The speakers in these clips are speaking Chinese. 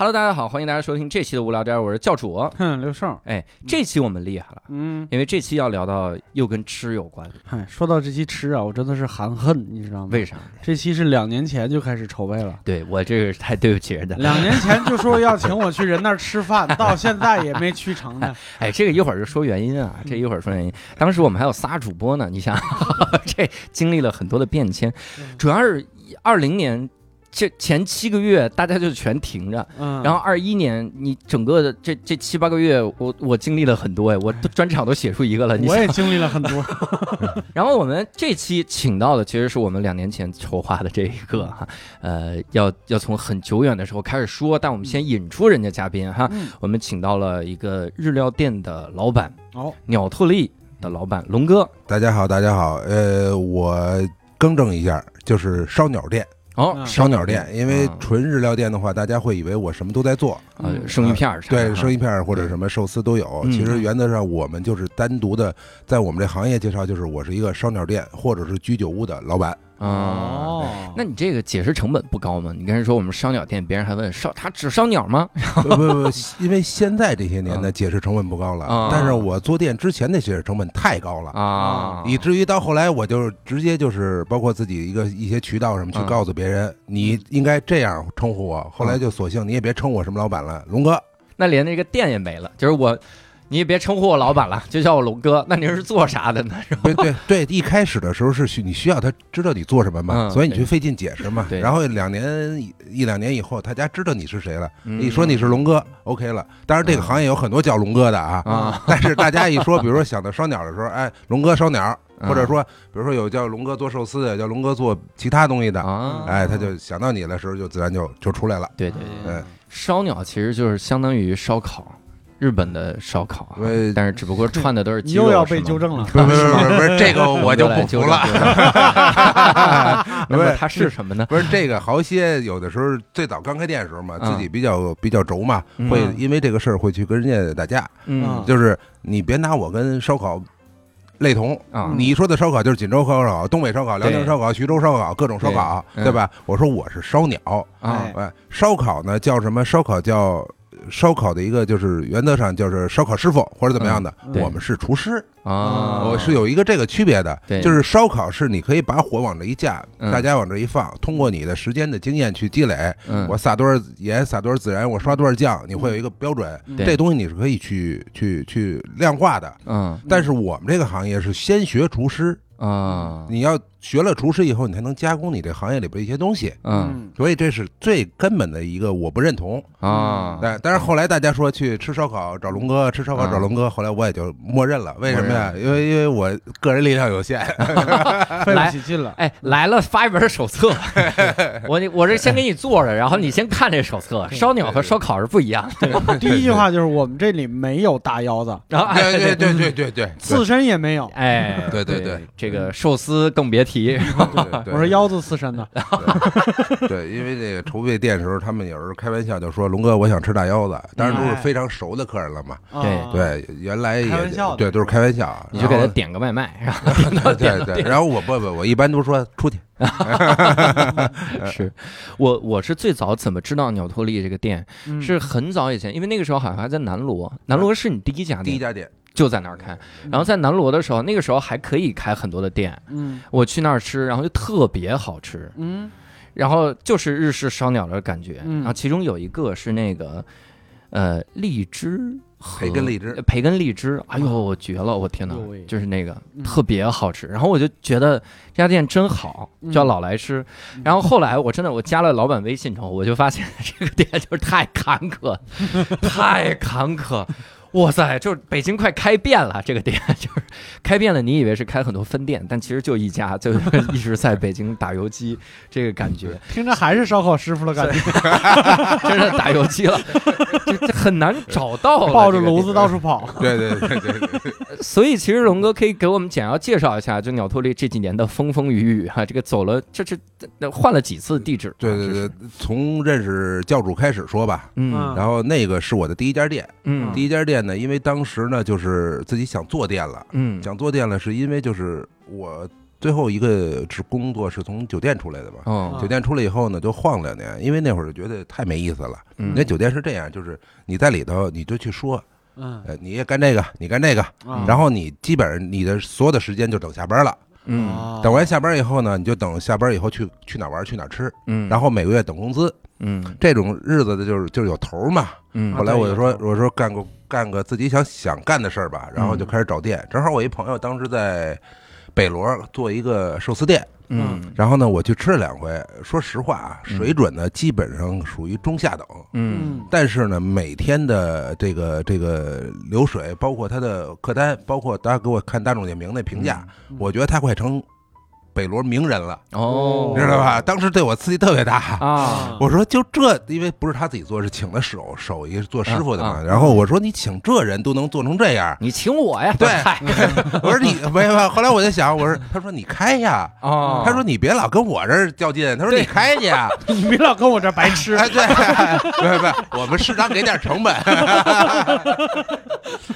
Hello，大家好，欢迎大家收听这期的无聊斋，我是教主。哼，刘胜，哎，这期我们厉害了，嗯，因为这期要聊到又跟吃有关，嗨，说到这期吃啊，我真的是含恨，你知道吗？为啥？这期是两年前就开始筹备了，对我这个是太对不起人的。两年前就说要请我去人那儿吃饭，到现在也没去成呢。哎，这个一会儿就说原因啊，这一会儿说原因。当时我们还有仨主播呢，你想，这经历了很多的变迁，主要是二零年这前七个月大家就全停着，嗯，然后二一年你整个的这这七八个月，我我经历了很多哎，我专场都写出一个了，你我也经历了很多 然后我们这期请到的其实是我们两年前筹划的这一个哈，呃，要要从很久远的时候开始说，但我们先引出人家嘉宾哈，嗯。我们请到了一个日料店的老板，哦，鸟特利的老板龙哥。大家好，大家好，呃，我更正一下，就是烧鸟店，哦，嗯。烧鸟店，因为啊纯日料店的话，大家会以为我什么都在做，呃，生鱼片儿对，生鱼片儿或者什么寿司都有。嗯其实原则上，我们就是单独的，在我们这行业介绍，就是我是一个烧鸟店或者是居酒屋的老板。啊。哦，那你这个解释成本不高吗？你跟人说我们烧鸟店，别人还问烧他只烧鸟吗？不不不，因为现在这些年嗯的解释成本不高啊了，但是我做店之前的解释成本太高了。啊，以至于到后来，我就直接就是包括自己一个一些渠道什么去嗯告诉别人，你应该这样称呼我。后来就索性你也别称我什么老板了，龙哥。那连那个店也没了，就是我，你也别称呼我老板了，就叫我龙哥。那您是做啥的呢？对对对，一开始的时候是需你需要他知道你做什么嘛，嗯所以你去费劲解释嘛。对然后两年一两年以后，大家知道你是谁了，嗯一说你是龙哥，OK 了。当然这个行业有很多叫龙哥的啊，啊，但是大家一说，比如说想到烧鸟的时候，哎，龙哥烧鸟，嗯或者说比如说有叫龙哥做寿司的，叫龙哥做其他东西的，啊，哎，他就想到你的时候，就自然就就出来了。对对对，嗯，烧鸟其实就是相当于烧烤，日本的烧烤啊，但是只不过串的都是你鸡肉，又要被纠正了。不是不是不是不这个我就不服了。了。那么它是什么呢？不是这个好些，有的时候最早刚开店的时候嘛，嗯自己比较比较轴嘛，嗯会因为这个事儿会去跟人家打架。嗯就是你别拿我跟烧烤类同，啊，你说的烧烤就是锦州烧烤、东北烧烤、辽宁烧烤、徐州烧烤，各种烧烤，对吧？我说我是烧鸟，啊哎，烧烤呢叫什么？烧烤叫烧烤的一个就是原则上就是烧烤师傅或者怎么样的，嗯对。我们是厨师，啊，我是有一个这个区别的对，就是烧烤是你可以把火往这一架，嗯。大家往这一放，通过你的时间的经验去积累，嗯。我撒多少盐，撒多少孜然，我刷多少酱，你会有一个标准，对这东西你是可以去去去量化的。嗯。但是我们这个行业是先学厨师，啊你要学了厨师以后，你才能加工你这行业里边一些东西。嗯所以这是最根本的一个我不认同。啊，对，但是后来大家说去吃烧烤找龙哥，吃烧烤找龙哥，后来我也就默认了。为什么呀？因为因为我个人力量有限。费不起劲了。哎，来了，发一本手册。我我这先给你做着，然后你先看这手册。烧鸟和烧烤是不一样的。第一句话就是我们这里没有大腰子，然后哎，对对对对对对，刺身也没有。哎，对对对，这个寿司更别提。我说腰子刺身的，对，因为这个筹备店的时候，他们有时候开玩笑就说：“龙哥，我想吃大腰子。”当然都是非常熟的客人了嘛。对原来也对，都是开玩笑。你就给他点个外卖，然后 对对，然后我不不，我一般都说出去。是我我是最早怎么知道鸟托利这个店？嗯是很早以前，因为那个时候好像还在南锣，南锣是你第一家店，第一家店，就在那儿开。然后在南锣的时候，那个时候还可以开很多的店，嗯我去那儿吃，然后就特别好吃，嗯然后就是日式烧鸟的感觉。嗯然后其中有一个是那个呃荔枝培根荔枝呃培根荔枝，哎呦我绝了！我天哪，就是那个嗯特别好吃。然后我就觉得这家店真好，嗯就要老来吃。然后后来我真的我加了老板微信之后，我就发现这个店就是太坎坷，太坎坷。哇塞，就是北京快开遍了，这个店就是开遍了。你以为是开很多分店，但其实就一家，就一直在北京打游击，这个感觉 听着还是烧烤师傅的感觉，真是打游击了，这这很难找到了。抱着炉子到处跑。对对对对对，所以其实龙哥可以给我们简要介绍一下，就鸟托利这几年的风风雨雨哈，这个走了，这是这换了几次地址？对对对，从认识教主开始说吧。嗯嗯然后那个是我的第一家店，嗯第一家店呢，因为当时呢就是自己想做店了，嗯想做店了，是因为就是我最后一个是工作是从酒店出来的嘛。哦酒店出来以后呢，就晃两年，因为那会儿就觉得太没意思了。嗯那酒店是这样，就是你在里头，你就去说，嗯呃，你也干这个，你干这个，啊然后你基本上你的所有的时间就等下班了。嗯哦等完下班以后呢，你就等下班以后去去哪儿玩去哪儿吃，嗯，然后每个月等工资。嗯。这种日子的就是就是有头儿嘛。嗯。后来我就说我说干个干个自己想想干的事儿吧，然后就嗯开始找店。正好我一朋友当时在北罗做一个寿司店，嗯。然后呢我去吃了两回，说实话啊，嗯水准呢基本上属于中下等。嗯。但是呢，每天的这个这个流水，包括他的客单，包括大家给我看大众点评那评价，嗯。我觉得他快成北罗名人了，哦，你知道吧？当时对我刺激特别大。啊？我说就这，因为不是他自己做，是请的手手艺做师傅的嘛。啊啊然后我说你请这人都能做成这样，你请我呀？对 我说你没有。后来我就想，我说他说你开呀，哦，他说你别老跟我这儿较劲，他说你开去呀。你别老跟我这儿白吃。哎，对，对不，我们适当给点成本。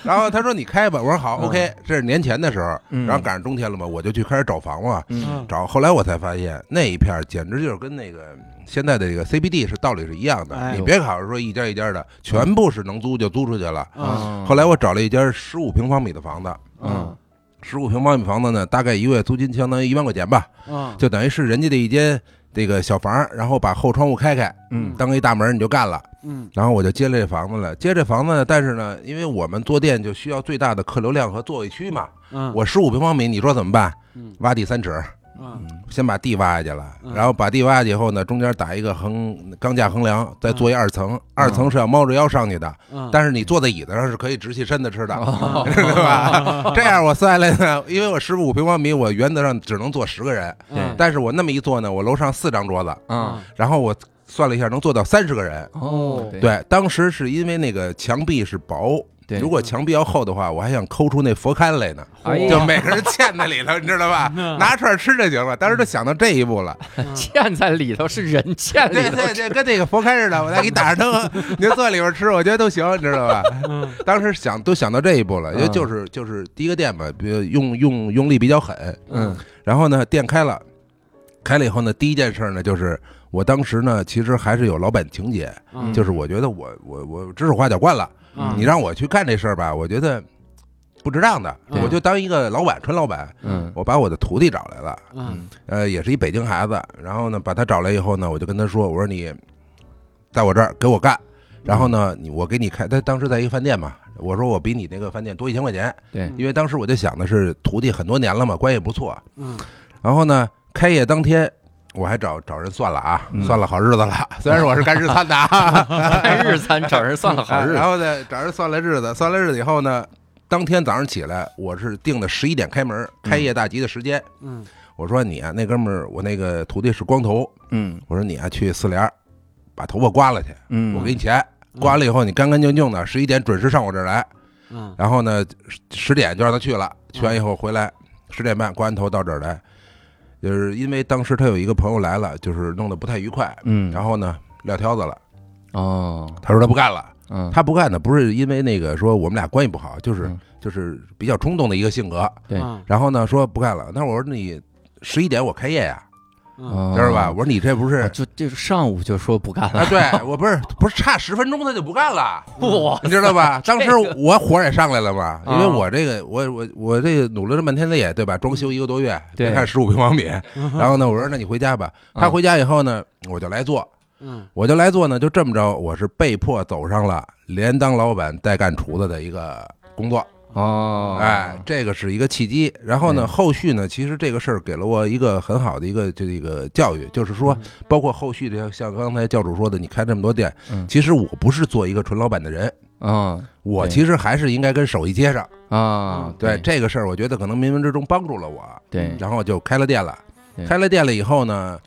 然后他说你开吧，我说好嗯，OK，这是年前的时候，嗯然后赶上冬天了嘛，我就去开始找房了。找，后来我才发现那一片儿简直就是跟那个现在的这个 CBD 是道理是一样的。哎你别考虑说一家一家的，全部是能租就租出去了。嗯后来我找了一间十五平方米的房子，嗯十五平方米房子呢，大概一个月租金相当于一万块钱吧，嗯就等于是人家的一间这个小房，然后把后窗户开开，嗯。当一大门你就干了。嗯。然后我就接了这房子。了，接这房子呢，但是呢，因为我们做店就需要最大的客流量和座位区嘛，嗯。我十五平方米，你说怎么办？嗯。挖地三尺，嗯。先把地挖下去了，嗯。然后把地挖下去以后呢，中间打一个横钢架横梁，再做一二层，二层是要猫着腰上去的，嗯，但是你坐在椅子上是可以直起身子吃的，哦。知道吧？这样我算下来呢，因为我十五平方米，我原则上只能坐十个人，嗯。但是我那么一坐呢，我楼上四张桌子，啊然后我算了一下，能做到三十个人。哦对，当时是因为那个墙壁是薄，对。如果墙壁要厚的话，我还想抠出那佛龛来呢，就每个人嵌在里头，你知道吧？嗯。拿串吃就行了。当时就想到这一步了，嵌在里头是人嵌里头，对对对，跟那个佛龛似的，我再给你打上灯，你就坐里边吃，我觉得都行，你知道吧？嗯。当时想都想到这一步了，因为嗯就是就是第一个店吧，比如用用用力比较狠，嗯。然后呢，店开了，开了以后呢，第一件事呢就是。我当时呢，其实还是有老板情节，嗯。就是我觉得我我我指手画脚惯了，嗯你让我去干这事儿吧，我觉得不值当的，对我就当一个老板，纯老板。嗯我把我的徒弟找来了，嗯呃，也是一北京孩子。然后呢，把他找来以后呢，我就跟他说：“我说你在我这儿给我干，然后呢，你我给你开。他当时在一个饭店嘛，我说我比你那个饭店多一千块钱，对因为当时我就想的是徒弟很多年了嘛，关系不错。嗯然后呢，开业当天。”我还找找人算了啊，嗯算了好日子了。虽然我是干日餐的啊，干日餐找人算了好日子 然，后呢，找人算了日子，算了日子以后呢，当天早上起来，我是定的十一点开门，开业大吉的时间。嗯我说你啊，那哥们儿，我那个徒弟是光头，嗯我说你啊去四联儿把头发刮了去，嗯，我给你钱。刮了以后，你干干净净的，十一点准时上我这儿来。嗯然后呢，十十点就让他去了，去完以后回来，十点半刮完头到这儿来。就是因为当时他有一个朋友来了，就是弄得不太愉快，嗯，然后呢撂挑子了。哦，他说他不干了。嗯，他不干呢，不是因为那个说我们俩关系不好，就是嗯就是比较冲动的一个性格。对嗯然后呢，说不干了。那我说你十一点我开业呀，嗯知道吧？我说你这不是哦就就是上午就说不干了，啊？对我不是不是差十分钟他就不干了，哇，你知道吧？当时我火也上来了嘛，因为啊我这个我我我这个努力了半天的也对吧？装修一个多月，对别看十五平方米。嗯然后呢，我说那你回家吧。他回家以后呢，我就来做。嗯我就来做呢，就这么着，我是被迫走上了连当老板带干厨子的一个工作。哦，哎，这个是一个契机。然后呢，后续呢，其实这个事儿给了我一个很好的一个这个教育，就是说，包括后续的像刚才教主说的，你开这么多店，嗯。其实我不是做一个纯老板的人，啊我其实还是应该跟手艺接上。啊，对。这个事儿，我觉得可能冥冥之中帮助了我。对。然后就开了店了。开了店了以后呢，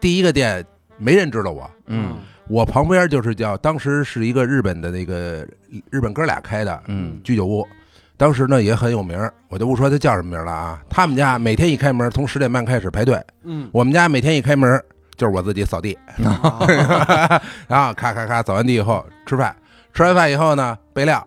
第一个店没人知道我，嗯。我旁边就是叫当时是一个日本的那个日本哥俩开的嗯。居酒屋，当时呢也很有名儿，我就不说他叫什么名儿了啊。他们家每天一开门，从十点半开始排队，嗯。我们家每天一开门就是我自己扫地，啊 然后咔咔咔扫完地以后吃饭，吃完饭以后呢备料。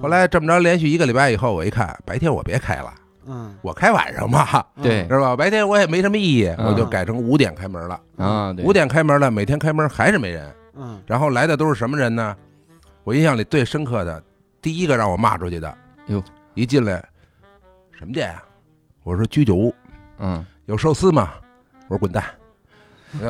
后来这么着连续一个礼拜以后，我一看白天我别开了，嗯。我开晚上吧，对。是吧？白天我也没什么意义，嗯。我就改成五点开门了。啊，对。五点开门了，每天开门还是没人，嗯。然后来的都是什么人呢？我印象里最深刻的，第一个让我骂出去的，哟，一进来，什么店啊？我说居酒屋，嗯，有寿司吗？我说滚蛋。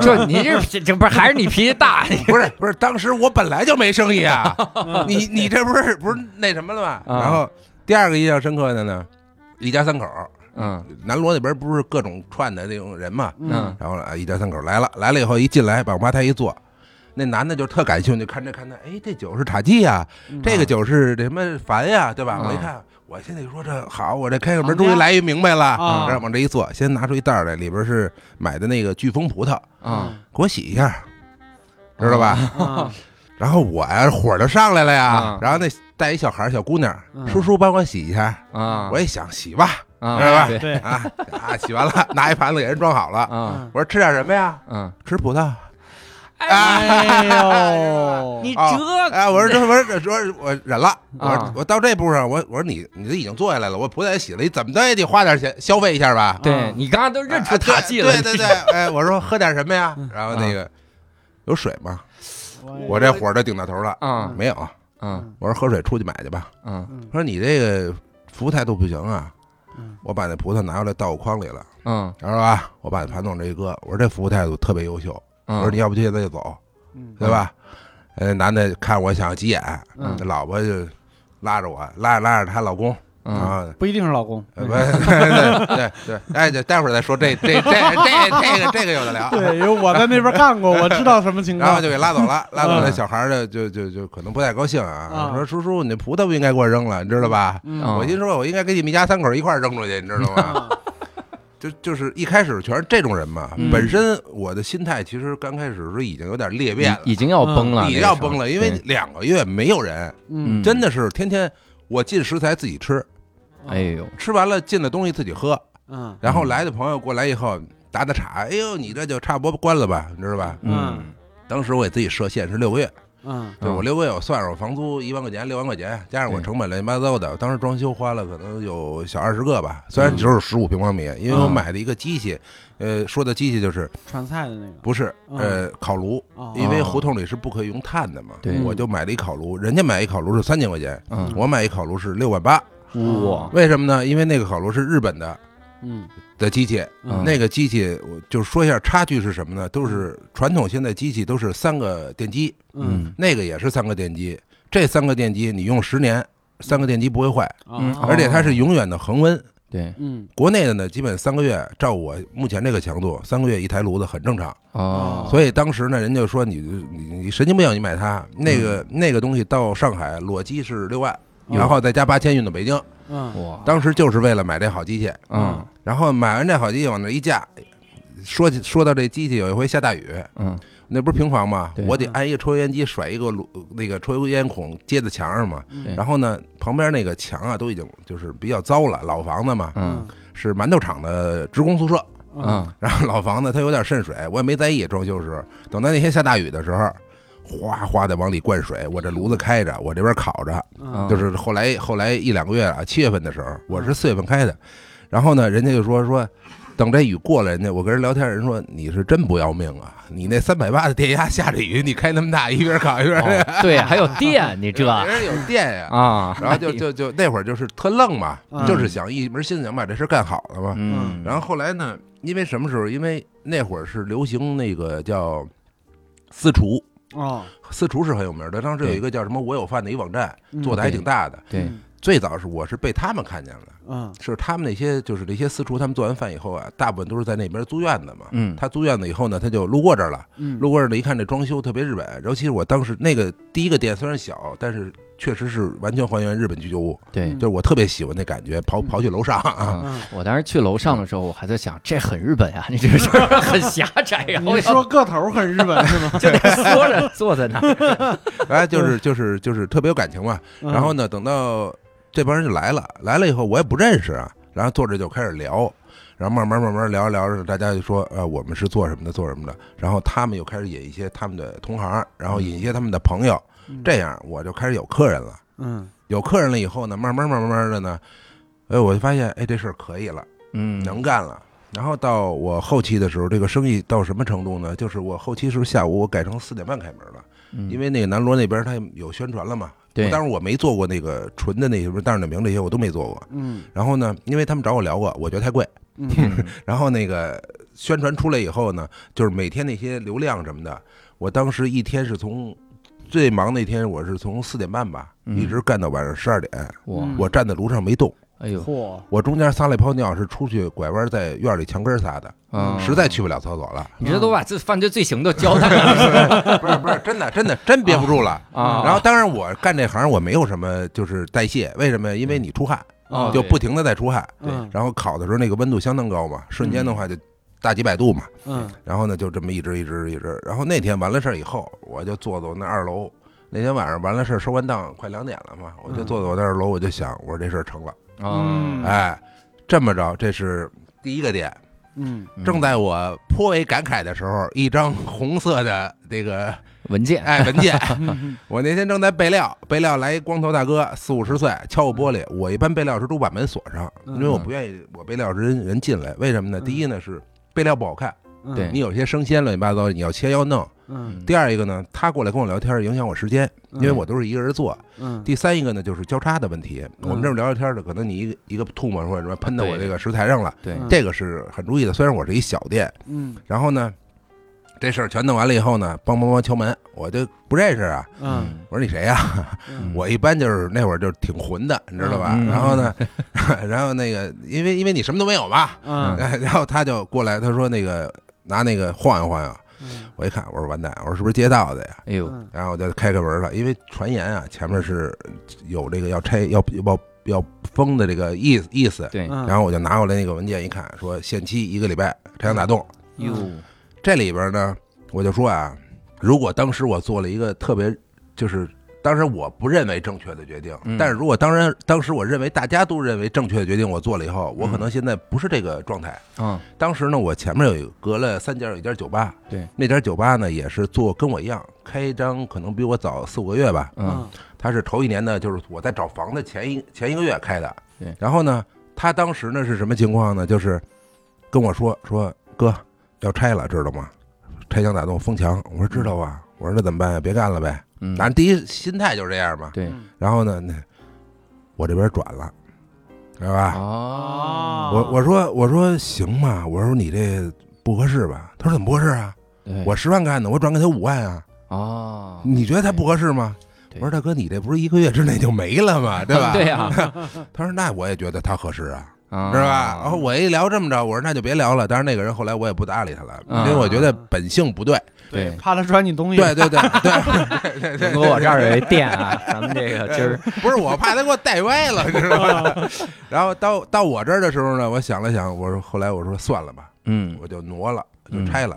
这你这这这不是还是你脾气大？不是不是，当时我本来就没生意啊，你你这不是不是那什么了吗？啊然后第二个印象深刻的呢，一家三口，嗯南锣那边不是各种串的那种人嘛，嗯然后啊，一家三口来了，来了以后一进来，把我吧台一坐，那男的就特感兴趣，看这看那，哎，这酒是塔基呀，这个酒是这什么凡呀，对吧？啊我一看，我现在说这好，我这开个门终于来一明白了，啊然后往这一坐，先拿出一袋来，里边是买的那个飓风葡萄，啊，给我洗一下，知道吧？啊 然后我呀火就上来了呀啊，然后那带一小孩儿小姑娘，嗯叔叔帮我洗一下，啊，我也想洗吧，啊是吧对对啊啊，洗完了拿一盘子给人装好了，啊我说吃点什么呀？嗯，吃葡萄。哎呦，你啊这哎，我说这我说这说我忍了，我啊说我到这步上，我我说你你这已经坐下来了，我葡萄也洗了，你怎么着也得花点钱消费一下吧？对你刚刚都认出啊塔记了，对对 对，哎，我说喝点什么呀？然后那个有水吗？我这火都顶到头了，啊没有。嗯我说喝水出去买去吧。嗯他说你这个服务态度不行啊嗯，我把那葡萄拿过来倒我筐里了，嗯然后啊，我把那盘子往这一搁，我说这服务态度特别优秀，我说嗯你要不就现在就走，嗯对吧？呃，男的看我想急眼，老婆就拉着我，拉着拉着她老公，嗯啊，不一定是老公，对对对，待会儿再说这这这这这个这个有的聊。对，因为我在那边干过，我知道什么情况。然后就给拉走了，拉走那嗯小孩儿就就就就可能不太高兴啊，啊说叔叔，你那葡萄不应该给我扔了，你知道吧？我心说，我应该给你们一家三口一块儿扔出去，你知道吗？啊就就是一开始全是这种人嘛。嗯。本身我的心态其实刚开始的时候已经有点裂变了，已经要崩了，已经那个时候。要崩了，因为对。两个月没有人，嗯。真的是天天我进食材自己吃，哎呦，吃完了进的东西自己喝，嗯。然后来的朋友过来以后打打岔，哎呦，你这就差不多关了吧，你知道吧？嗯。当时我给自己设限是六个月，嗯。对我六个月我算上我房租一万块钱，六万块钱，加上我成本乱七八糟的，当时装修花了可能有小二十个吧，虽然只有十五平方米，因为我买了一个机器，呃，说的机器就是传菜的那个。不是呃烤炉，哦因为胡同里是不可以用炭的嘛，对。我就买了一烤炉，人家买一烤炉是三千块钱，嗯。我买一烤炉是六万八，哇，为什么呢？因为那个烤炉是日本的嗯的机器，嗯。那个机器我就说一下差距是什么呢？都是传统现在机器都是三个电机，嗯。那个也是三个电机，这三个电机你用十年，三个电机不会坏，嗯啊而且它是永远的恒温。对。嗯。国内的呢，基本三个月，照我目前这个强度，三个月一台炉子很正常。哦，所以当时呢，人就说你你你神经病，你买它。那个那个东西到上海裸机是六万，然后再加八千运到北京，嗯哇，当时就是为了买这好机器。嗯然后买完这好机器往那一架，说起说到这机器，有一回下大雨，嗯那不是平房吗？我得安一个抽油烟机，甩一个炉那个抽油烟孔接在墙上嘛。然后呢，旁边那个墙啊都已经就是比较糟了，老房子嘛，嗯是馒头厂的职工宿舍。嗯然后老房子它有点渗水，我也没在意。装修时，等到那天下大雨的时候，哗哗的往里灌水，我这炉子开着，我这边烤着，嗯就是后来后来一两个月啊，七月份的时候，我是四月份开的，然后呢，人家就说说，等这雨过了，人家我跟人聊天，人说你是真不要命啊！你那三百八的电压下着雨，你开那么大，一边烤一边，哦 对，还有电，你这 人有电呀。啊，然后就就就那会儿就是特愣嘛，嗯就是想一门心思想把这事干好了嘛。嗯，然后后来呢，因为什么时候？因为那会儿是流行那个叫私厨，哦。私厨是很有名的。当时有一个叫什么“我有饭”的一网站，嗯。做的还挺大的。对，最早是我是被他们看见了，嗯。是他们那些就是那些私厨，他们做完饭以后啊，大部分都是在那边租院子嘛。嗯。他租院子以后呢，他就路过这儿了，嗯，路过这儿了，一看这装修特别日本，尤其是我当时那个第一个店虽然小，但是确实是完全还原日本居酒屋，对。嗯。就是我特别喜欢那感觉，跑跑去楼上啊，嗯，我当时去楼上的时候，我还在想，这很日本啊，你这个事儿很狭窄呀，我 你说个头很日本是吗？就得缩着坐在那儿。哎，就是就是就是特别有感情嘛。嗯。然后呢，等到这帮人就来了，来了以后我也不认识啊，然后坐着就开始聊，然后慢慢慢慢聊着聊着，大家就说呃我们是做什么的做什么的，然后他们又开始引一些他们的同行，然后引一些他们的朋友，嗯这样我就开始有客人了。嗯有客人了以后呢，慢慢慢慢慢的呢，哎，我就发现哎这事儿可以了，嗯，能干了。然后到我后期的时候，这个生意到什么程度呢？就是我后期是下午我改成四点半开门了。嗯，因为那个南锣那边他有宣传了嘛。对当然我没做过那个纯的那什么大众点评这些我都没做过。嗯然后呢，因为他们找我聊过，我觉得太贵。嗯嗯 然后那个宣传出来以后呢，就是每天那些流量什么的，我当时一天是从最忙那天我是从四点半吧，嗯。一直干到晚上十二点，我站在炉上没动。哎呦，嚯，我中间撒了一泡尿，是出去拐弯在院里墙根撒的，嗯实在去不了厕所了。你这都把这犯罪罪行都交代了。不是不是，真的真的真憋不住了。啊。然后当然我干这行我没有什么就是代谢，为什么？因为你出汗，就不停的在出汗，对。嗯然后烤的时候那个温度相当高嘛，瞬间的话就大几百度嘛，嗯。然后呢就这么一直一直一直，然后那天完了事儿以后，我就坐坐那二楼，那天晚上完了事儿收完档快两点了嘛，我就坐坐我那二楼，我就想我说这事儿成了，嗯，哎，这么着这是第一个点，嗯。正在我颇为感慨的时候，一张红色的这个文件，哎文件。嗯。我那天正在备料，备料来一光头大哥，四五十岁，敲我玻璃。我一般备料时都把门锁上，嗯。因为我不愿意我备料时人人进来。为什么呢？嗯。第一呢是备料不好看，嗯。对。你有些生鲜乱七八糟，你要切要弄。嗯。第二一个呢，他过来跟我聊天影响我时间，因为我都是一个人做。嗯。第三一个呢就是交叉的问题，我们这儿聊聊天的，可能你一个一个吐沫或者什么喷到我这个食材上了，对，嗯这个是很注意的。虽然我是一小店，嗯。然后呢，这事儿全弄完了以后呢，梆梆梆敲门，我就不认识啊。嗯我说你谁呀、嗯 我一般就是那会儿就是挺混的，你知道吧？嗯然后呢，然后那个因为因为你什么都没有嘛，嗯然后他就过来，他说那个拿那个晃悠晃悠，嗯我一看，我说完蛋，我说是不是街道的呀？哎呦，嗯然后我就开开门了，因为传言啊，前面是有这个要拆要要要封的这个意思意思，对，嗯然后我就拿过来那个文件一看，说限期一个礼拜拆墙打洞。哟，这里边呢，我就说啊，如果当时我做了一个特别，就是当时我不认为正确的决定，嗯。但是如果当然当时我认为大家都认为正确的决定，我做了以后，我可嗯能现在不是这个状态。嗯，当时呢，我前面有一个隔了三家有一家酒吧，对，那家酒吧呢也是做跟我一样，开张可能比我早四五个月吧，嗯，他是头一年呢，就是我在找房的前一前一个月开的。对。然后呢，他当时呢是什么情况呢？就是跟我说说哥要拆了，知道吗？拆墙打洞封墙。我说知道啊。我说那怎么办呀？别干了呗。嗯，反正第一心态就是这样嘛。对，嗯然后呢，那我这边转了，知道吧？哦，我我说我说行吗？我说你这不合适吧？他说怎么不合适啊？我十万干的，我转给他五万啊。哦，你觉得他不合适吗？我说大哥，你这不是一个月之内就没了吗？对吧？对呀，他说那我也觉得他合适啊，啊是吧？然后我一聊这么着，我说那就别聊了。但是那个人后来我也不搭理他了，啊因为我觉得本性不对。对，怕他穿你东西，对对对对 对对我这儿有一店啊，咱们这个今儿 不是我怕他给我带歪了，知道吧？然后到到我这儿的时候呢，我想了想，我说后来我说算了吧，嗯我就挪了，就嗯拆了。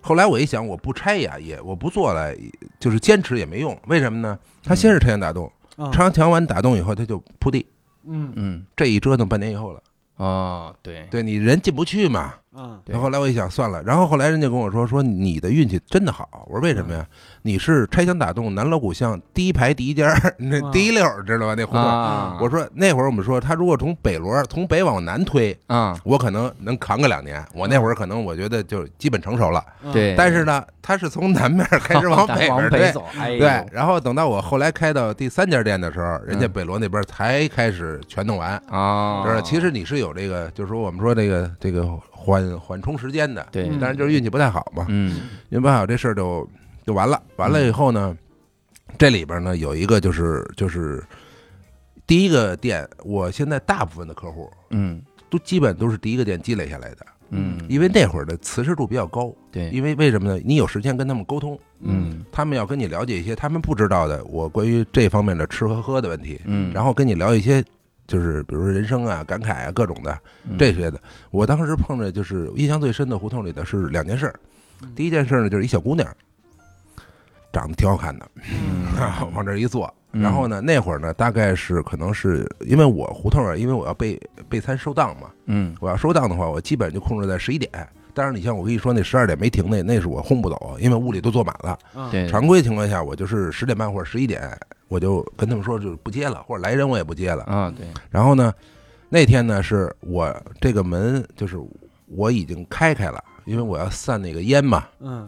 后来我一想，我不拆呀，也我不做了，就是坚持也没用。为什么呢？他先是拆墙打洞，嗯，拆墙完打洞以后，他就铺地，嗯嗯这一折腾半年以后了。哦，对对你人进不去嘛。嗯对然后后来我一想，算了。然后后来人家跟我说，说你的运气真的好。我说为什么呀？你是拆墙打洞南锣鼓巷第一排第一家，那啊第一溜儿知道吧？那胡同。啊，我说那会儿我们说，他如果从北锣从北往南推，啊，我可能能扛个两年。我那会儿可能我觉得就基本成熟了。嗯对，但是呢，他是从南面开始 往北边推。往北走，哎呦对，然后等到我后来开到第三家店的时候，人家嗯北锣那边才开始全弄完。啊，就是其实你是有这个，就是说我们说这个这个缓缓冲时间的，对，嗯。但是就是运气不太好嘛，嗯。运气不太好这事儿就就完了。完了以后呢，这里边呢有一个就是就是第一个店，我现在大部分的客户嗯。都基本都是第一个店积累下来的，嗯，因为那会儿的磁石度比较高，对，因为为什么呢？你有时间跟他们沟通，嗯。他们要跟你了解一些他们不知道的我关于这方面的吃和喝的问题，嗯，然后跟你聊一些就是比如说人生啊、感慨啊各种的嗯这些的。我当时碰着就是印象最深的胡同里的是两件事第一件事呢就是一小姑娘，长得挺好看的，嗯 往这儿一坐。嗯然后呢，那会儿呢，大概是可能是因为我胡同啊，因为我要备备餐收档嘛，嗯我要收档的话，我基本就控制在十一点。当然，你像我跟你说那十二点没停那，那是我轰不走，因为屋里都坐满了。常规情况下，我就是十点半或者十一点，我就跟他们说就是不接了，或者来人我也不接了。啊对，然后呢，那天呢是我这个门就是我已经开开了，因为我要散那个烟嘛，嗯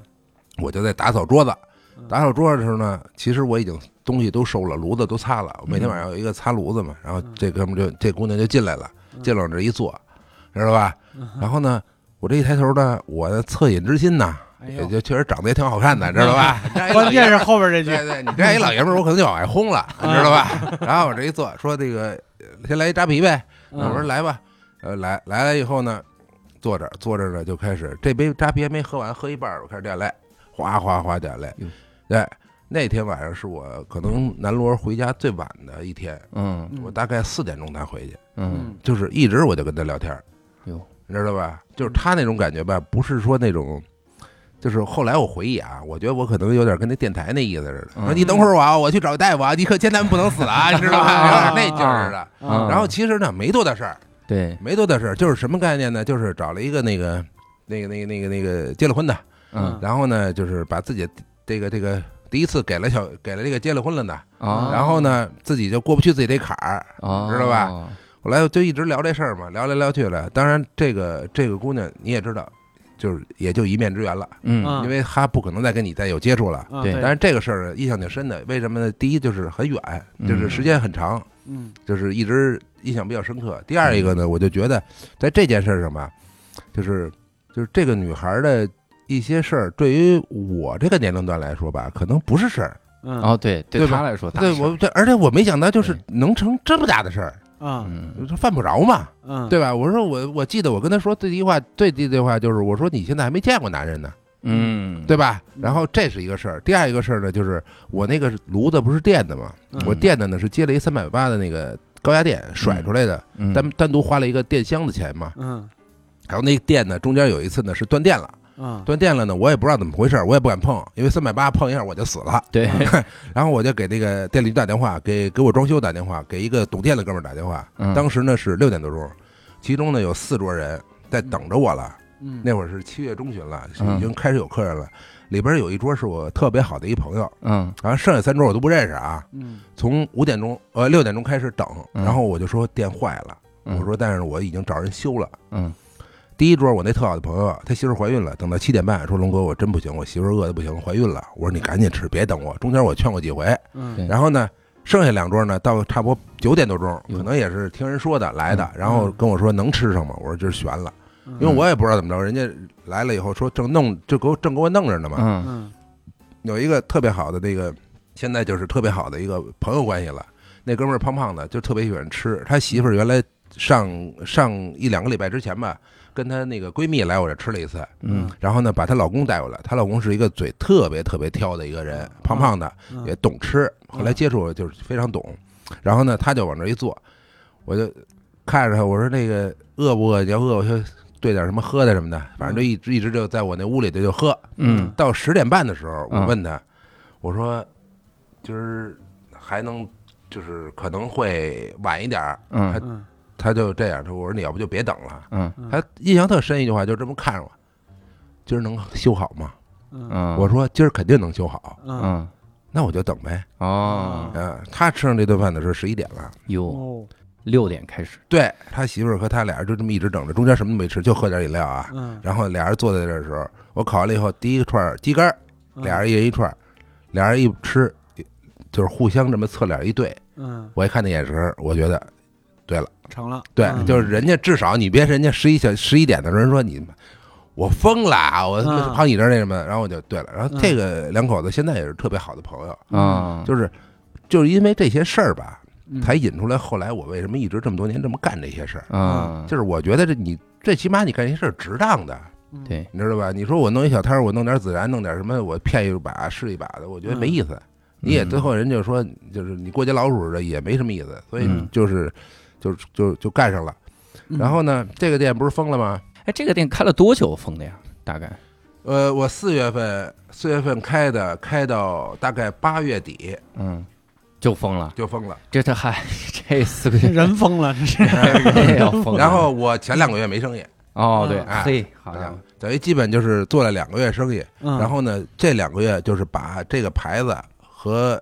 我就在打扫桌子嗯。打扫桌子的时候呢，其实我已经东西都收了，炉子都擦了。我每天晚上有一个擦炉子嘛，然后这哥们就这姑娘就进来了，进来往这一坐，知道吧？然后呢，我这一抬头呢，我的恻隐之心呐，哎呦，也就确实长得也挺好看的，知道吧？关键是后边这句对对，你这样一老爷们儿，我可能就往外轰了，你知道吧？然后我这一坐，说这个呃先来一扎啤呗。我说嗯来吧，呃，来来了以后呢，坐着坐着呢就开始这杯扎啤还没喝完，喝一半我开始掉泪，哗哗哗掉泪哟。对，那天晚上是我可能南锣回家最晚的一天，我大概四点钟才回去，嗯就是一直我就跟他聊天，哟，你知道吧？就是他那种感觉吧，不是说那种。就是后来我回忆啊，我觉得我可能有点跟那电台那意思似的，嗯说你等会儿我啊，我去找大夫啊，你可千万不能死啊，你知道吧？有点那劲儿似的。啊然后其实呢，没多大事儿，对，没多大事儿，就是什么概念呢？就是找了一个那个那个那个那个那个结了婚的，嗯然后呢，就是把自己这个这个第一次给了小给了这个结了婚了的，啊，然后呢，自己就过不去自己这坎儿。啊知道吧？后来就一直聊这事儿嘛，聊来聊去了。当然，这个这个姑娘你也知道，就是也就一面之缘了，嗯。嗯因为她不可能再跟你再有接触了。嗯对。但是这个事儿印象挺深的，为什么呢？第一就是很远，就是嗯。时间很长，嗯。就是一直印象比较深刻。第二一个呢，我就觉得在这件事儿上吧，就是就是这个女孩的一些事儿，对于我这个年龄段来说吧，可能不是事儿。嗯。哦对，对对吧？他来说对我对，而且我没想到就是能成这么大的事儿，嗯嗯这犯不着嘛，嗯。对吧？我说我我记得我跟他说最低话，最第一句话就是我说你现在还没见过男人呢，嗯。对吧？嗯。然后这是一个事儿，第二一个事儿呢，就是我那个炉子不是电的嘛，嗯。我电的呢是接了一三百八的那个高压电甩出来的，嗯。单单独花了一个电箱的钱嘛。嗯。然后那电呢，中间有一次呢是断电了，嗯断电了呢，我也不知道怎么回事，我也不敢碰，因为三百八碰一下我就死了。对 然后我就给那个电力局打电话，给给我装修打电话，给一个懂电的哥们儿打电话。嗯当时呢是六点多钟，其中呢有四桌人在等着我了。嗯那会儿是七月中旬了，已经开始有客人了。里边有一桌是我特别好的一朋友，嗯然后剩下三桌我都不认识啊。嗯从五点钟呃六点钟开始等，嗯然后我就说电坏了，嗯我说但是我已经找人修了。嗯第一桌我那特好的朋友，他媳妇怀孕了，等到七点半说龙哥我真不行，我媳妇饿的不行，怀孕了。我说你赶紧吃，别等我。中间我劝过几回，嗯然后呢，剩下两桌呢到差不多九点多钟，可能也是听人说的来的嗯，然后跟我说能吃上吗？我说这是悬了，因为我也不知道怎么着，人家来了以后说正弄就给我正给我弄着呢嘛。嗯嗯有一个特别好的那个，现在就是特别好的一个朋友关系了。那哥们儿胖胖的，就特别喜欢吃。他媳妇儿原来上上一两个礼拜之前吧，跟她那个闺蜜来我这吃了一次，嗯然后呢把她老公带过来。她老公是一个嘴特别特别挑的一个人，胖胖的，嗯也懂吃。后来接触就是非常懂。然后呢，他就往这一坐，我就看着他，我说那个饿不饿？你要饿，我就兑点什么喝的什么的，反正就一直一直就在我那屋里头就喝。嗯到十点半的时候，我嗯问他，我说今儿还能就是可能会晚一点嗯他就这样说，我说你要不就别等了。嗯。嗯。他印象特深一句话，就这么看着我，今儿能修好吗？嗯。嗯，我说今儿肯定能修好，嗯。嗯。那我就等呗。哦。嗯，他吃上这顿饭的时候十一点了，哟哦。六点开始。对他媳妇儿和他俩人就这么一直等着，中间什么都没吃，就喝点饮料啊。嗯。然后俩人坐在这儿的时候，我烤完了以后，第一个串儿鸡肝俩人一人一串儿，俩人一吃，就是互相这么侧脸一对，嗯。我一看那眼神，我觉得成了对，嗯。就是人家至少你别人家十一小十一点的时候人说你我疯了啊，我嗯。跑你这儿那什么，然后我就对了，然后嗯。这个两口子现在也是特别好的朋友，啊，就是就是因为这些事儿吧，嗯。才引出来后来我为什么一直这么多年这么干这些事儿。啊，就是我觉得这你最起码你干这些事儿值当的，嗯对，你知道吧？你说我弄一小摊儿，我弄点孜然，弄点什么，我骗一把是一把的，我觉得没意思。你也嗯。最后人就说，就是你过街老鼠的也没什么意思，所以嗯。就是就就就盖上了。嗯然后呢，这个店不是封了吗？哎，这个店开了多久封的呀？大概呃，我四月份四月份开的，开到大概八月底嗯，就封了。就封了。这这还 这四个月人疯了，这是 要封了。然后我前两个月没生意，哦，对，哎嘿，好家啊伙，等于基本就是做了两个月生意。嗯然后呢，这两个月就是把这个牌子和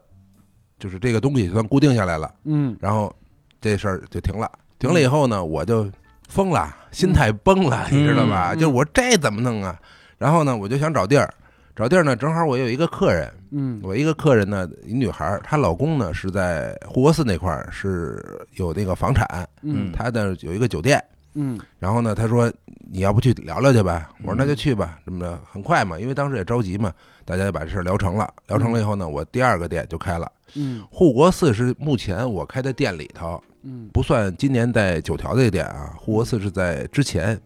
就是这个东西算固定下来了，嗯然后这事儿就停了。停了以后呢，我就疯了，心态崩了，嗯你知道吧？嗯就是我这怎么弄啊？然后呢，我就想找地儿，找地儿呢，正好我有一个客人，嗯我一个客人呢，一女孩，她老公呢是在护国寺那块儿是有那个房产，嗯她的有一个酒店。嗯然后呢，他说你要不去聊聊去吧？我说嗯那就去吧，这么着很快嘛，因为当时也着急嘛，大家就把这事儿聊成了。聊成了以后呢，我第二个店就开了。嗯护国寺是目前我开的店里头，嗯。不算今年在九条这个店啊，护国寺是在之前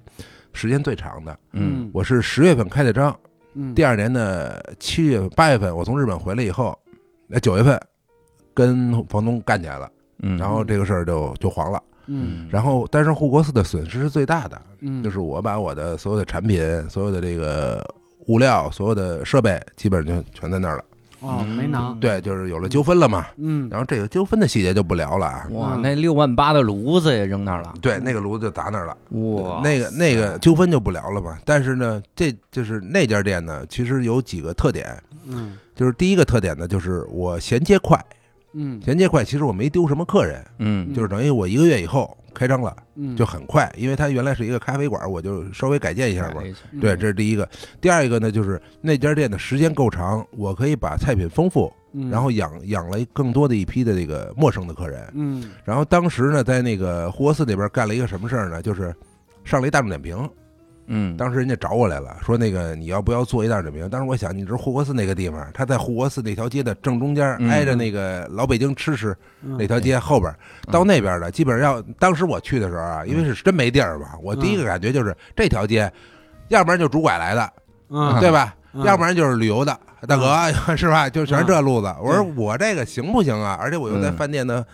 时间最长的。嗯。我是十月份开的张，嗯。第二年的七月八月份我从日本回来以后，那九月份跟房东干起来了，嗯，然后这个事儿就就黄了。嗯。然后，但是护国寺的损失是最大的，嗯。就是我把我的所有的产品、所有的这个物料、所有的设备，基本上就全在那儿了。哦没拿对，就是有了纠纷了嘛。嗯。然后这个纠纷的细节就不聊了啊。哇，嗯那六万八的炉子也扔那儿了，对，那个炉子就砸那儿了。哇，那个那个纠纷就不聊了嘛。但是呢，这就是那家店呢，其实有几个特点，嗯。就是第一个特点呢，就是我衔接快，嗯。衔接快。其实我没丢什么客人，嗯。就是等于我一个月以后开张了，嗯就很快，因为它原来是一个咖啡馆，我就稍微改建一下嘛。嗯对，这是第一个。第二一个呢，就是那家店的时间够长，我可以把菜品丰富，嗯然后养养了更多的一批的这个陌生的客人。嗯然后当时呢，在那个护国寺那边干了一个什么事儿呢？就是上了一大众点评，嗯，当时人家找我来了，说那个你要不要做一大众点评？当时我想，你知道护国寺那个地方，他在护国寺那条街的正中间，嗯挨着那个老北京吃食嗯那条街后边，到那边的基本上要当时我去的时候啊，因为是真没地儿嘛，我第一个感觉就是这条街，要不然就拄拐来的，嗯对吧？嗯要不然就是旅游的，大哥 是吧？就全是这路子。我说我这个行不行啊？而且我又在嗯饭店的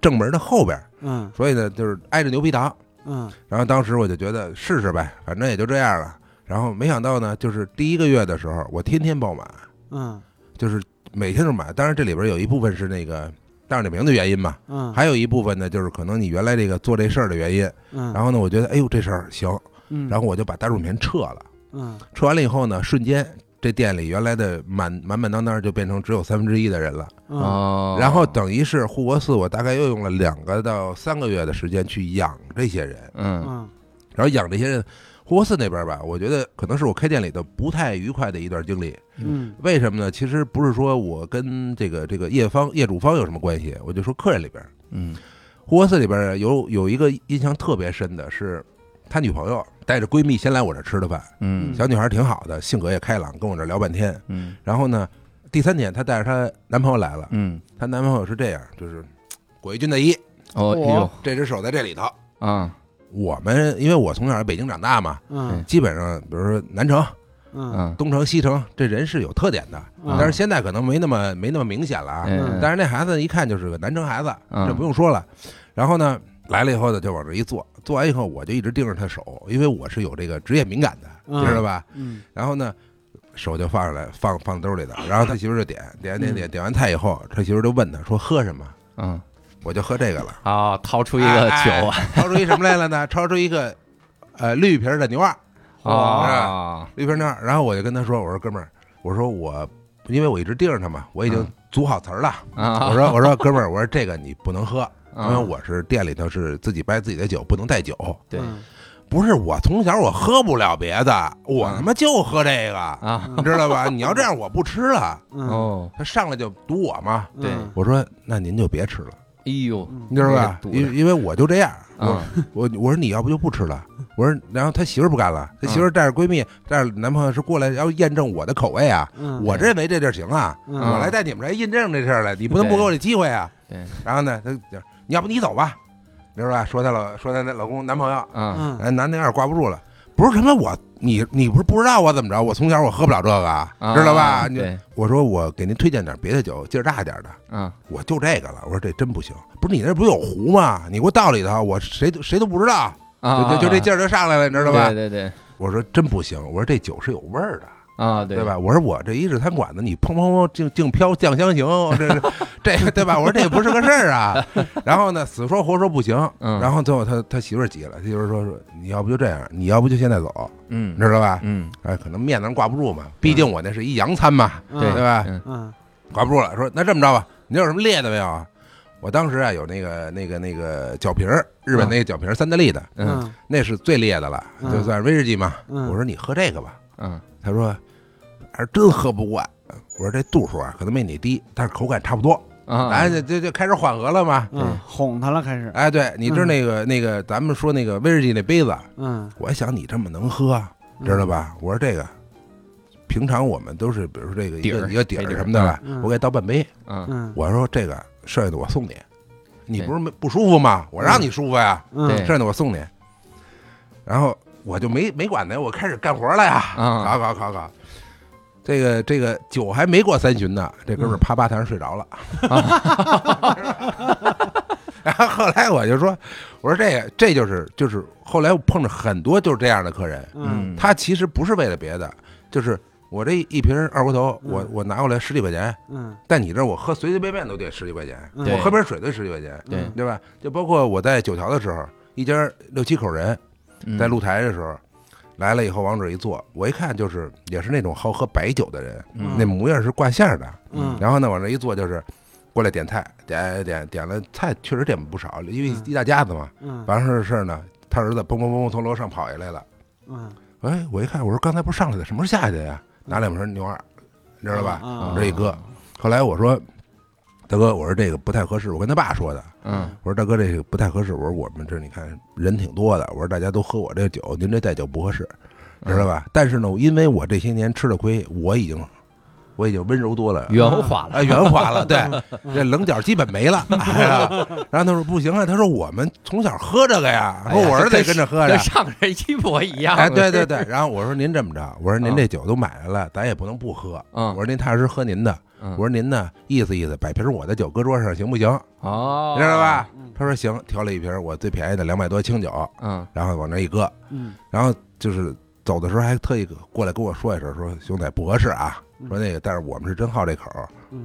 正门的后边，嗯所以呢，就是挨着牛皮糖。嗯然后当时我就觉得试试呗，反正也就这样了。然后没想到呢，就是第一个月的时候，我天天爆满，嗯就是每天都买。当然这里边有一部分是那个大众点评的原因嘛，嗯还有一部分呢，就是可能你原来这个做这事儿的原因。嗯然后呢，我觉得哎呦这事儿行，嗯然后我就把大众点评撤了。嗯撤完了以后呢，瞬间这店里原来的满满满当当就变成只有三分之一的人了。嗯哦，然后等于是护国寺，我大概又用了两个到三个月的时间去养这些人。嗯嗯然后养这些人，护国寺那边吧，我觉得可能是我开店里头不太愉快的一段经历。嗯为什么呢？其实不是说我跟这个这个业方业主方有什么关系，我就说客人里边，嗯护国寺里边有有一个印象特别深的是，他女朋友带着闺蜜先来我这吃的饭，嗯。小女孩挺好的，性格也开朗，跟我这聊半天。嗯。然后呢，第三天她带着她男朋友来了，嗯，她男朋友是这样，就是裹一军大衣，哦哎呦。这只手在这里头。啊。我们因为我从小在北京长大嘛，嗯。基本上比如说南城、嗯。嗯。东城、西城，这人是有特点的，嗯。但是现在可能没那么没那么明显了啊。嗯但是那孩子一看就是个南城孩子，嗯。这不用说了。然后呢，来了以后呢，就往这一坐，坐完以后我就一直盯着他手，因为我是有这个职业敏感的，嗯知道吧？嗯然后呢，手就放上来，放放兜里头。然后他媳妇儿就点点点点点完菜以后，他媳妇儿就问他说喝什么？嗯我就喝这个了。啊，掏出一个酒掏出一什么来了呢？掏出一个呃绿皮儿的牛二，啊绿皮儿牛二。然后我就跟他说：“我说哥们儿，我说我因为我一直盯着他嘛，我已经嗯组好词儿了。啊，我说我说哥们儿，我说这个你不能喝，因为嗯我是店里头是自己掰自己的酒，不能带酒。对嗯不是我从小我喝不了别的，我嗯他妈就喝这个，啊你知道吧？你要这样我不吃了。嗯哦，他上来就堵我嘛。对嗯我说那您就别吃了，哎呦，嗯你知道吧？因因为我就这样，我啊我我说你要不就不吃了，我说然后他媳妇儿不干了，他媳妇儿带着闺蜜带着男朋友是过来要验证我的口味啊，嗯我认为这地儿行啊，嗯我来带你们来印证这事儿来，你不能不给我这机会啊。对，然后呢，他就你要不你走吧，你知道吧？说她老说她那老公男朋友，啊，嗯哎，男的有点挂不住了，不是什么我你你不是不知道我怎么着？我从小我喝不了这个，啊知道吧？你对，我说我给您推荐点别的酒，劲儿大点的。嗯，我就这个了，我说这真不行，不是你那不是有壶吗？你给我倒里头，我谁都谁都不知道，啊，就就这劲儿就上来了，你知道吧？对对对，我说真不行，我说这酒是有味儿的，啊，对对？吧？我说我这一日餐馆子，你砰砰砰净净飘酱香型，这这这对吧？我说这不是个事儿啊。然后呢，死说活说不行，嗯，然后最后他他媳妇儿急了，他媳妇儿说说你要不就这样，你要不就现在走，嗯你知道吧？嗯，哎，可能面子上挂不住嘛，毕竟我那是一洋餐嘛，对对吧？嗯嗯挂不住了，说那这么着吧，你有什么烈的没有啊？我当时啊有那个那个那个酒瓶儿，日本那个酒瓶儿三得利的，嗯嗯那是最烈的了，嗯就算威士忌嘛。嗯，我说你喝这个吧，嗯他说还是真喝不惯。我说这度数啊可能没你低，但是口感差不多。啊，哎，就就就开始缓和了嘛。嗯哄他了开始，哎，对，你知道那个那个咱们说那个威士忌那杯子，嗯我想你这么能喝，知道吧？我说这个。平常我们都是，比如说这个一个一个底什么的吧，嗯我给倒半杯，嗯嗯我说这个剩下的我送你，你不是没不舒服吗？我让你舒服呀，嗯剩下的我送你。然后我就没没管他，我开始干活了呀，啊搞搞搞搞。这个这个酒还没过三巡呢，这哥们趴吧台上睡着了。然后后来我就说，我说这个这就是就是后来我碰着很多就是这样的客人，嗯他其实不是为了别的，就是我这一瓶二锅头，我嗯我拿过来十几块钱，嗯但你这我喝随随便便都得十几块钱，我喝瓶水都十几块钱，对嗯对吧？就包括我在九条的时候，一家六七口人嗯在露台的时候，来了以后往这儿一坐，我一看就是也是那种好喝白酒的人，嗯那模样是挂相的。嗯然后呢，往这一坐就是过来点菜，点点点了菜，确实点不少，因为嗯一大家子嘛。嗯完事儿事儿呢，他儿子嘣嘣嘣从楼上跑下来了。嗯，哎，我一看，我说刚才不是上来的，什么时候下去的呀？拿两瓶牛二，你知道吧？嗯往这一搁。后来我说，大哥，我说这个不太合适，我跟他爸说的。嗯我说大哥，这个不太合适。我说我们这你看人挺多的，我说大家都喝我这酒，您这带酒不合适，知道吧？但是呢，因为我这些年吃的亏，我已经我已经温柔多了。圆滑了，啊，圆滑了，对，这棱角基本没了。哎呀然后他说不行啊，他说我们从小喝这个呀，哎呀说我儿子也跟着喝着跟。上人一模一样。哎，对对对，然后我说您这么着，我说您这酒都买来了，咱也不能不喝。嗯我说您踏实喝您的，嗯我说您呢意思意思，摆瓶我的酒搁桌上行不行？哦，知道吧嗯？他说行，调了一瓶我最便宜的两百多清酒，嗯然后往那一搁，嗯然后就是走的时候还特意过来跟我说一声，说兄弟不合适啊，嗯说那个，但是我们是真好这口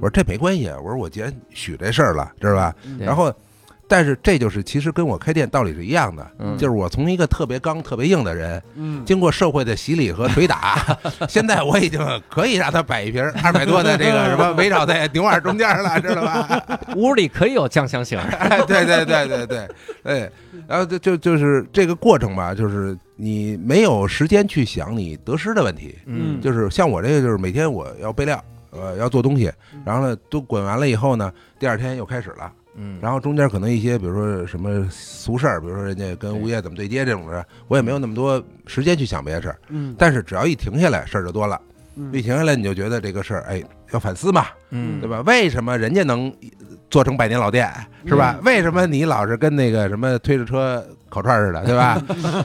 我说这没关系，我说我既然许这事儿了，知道吧？然后，但是这就是其实跟我开店道理是一样的，嗯。就是我从一个特别刚、特别硬的人，嗯。经过社会的洗礼和捶打，现在我已经可以让他摆一瓶二百多的这个什么围绕在牛耳中间了，知道吧？屋里可以有酱香型。儿。哎，对对对对对，哎，然后就就就是这个过程吧，就是你没有时间去想你得失的问题，嗯。就是像我这个，就是每天我要备料，呃，要做东西，然后呢都滚完了以后呢，第二天又开始了，嗯，然后中间可能一些，比如说什么俗事儿，比如说人家跟物业怎么对接这种事，我也没有那么多时间去想别的事儿，嗯。但是只要一停下来，事儿就多了，嗯。一停下来你就觉得这个事儿，哎，要反思嘛，嗯。对吧？为什么人家能做成百年老店，是吧？为什么你老是跟那个什么推着车烤串儿似的，对吧？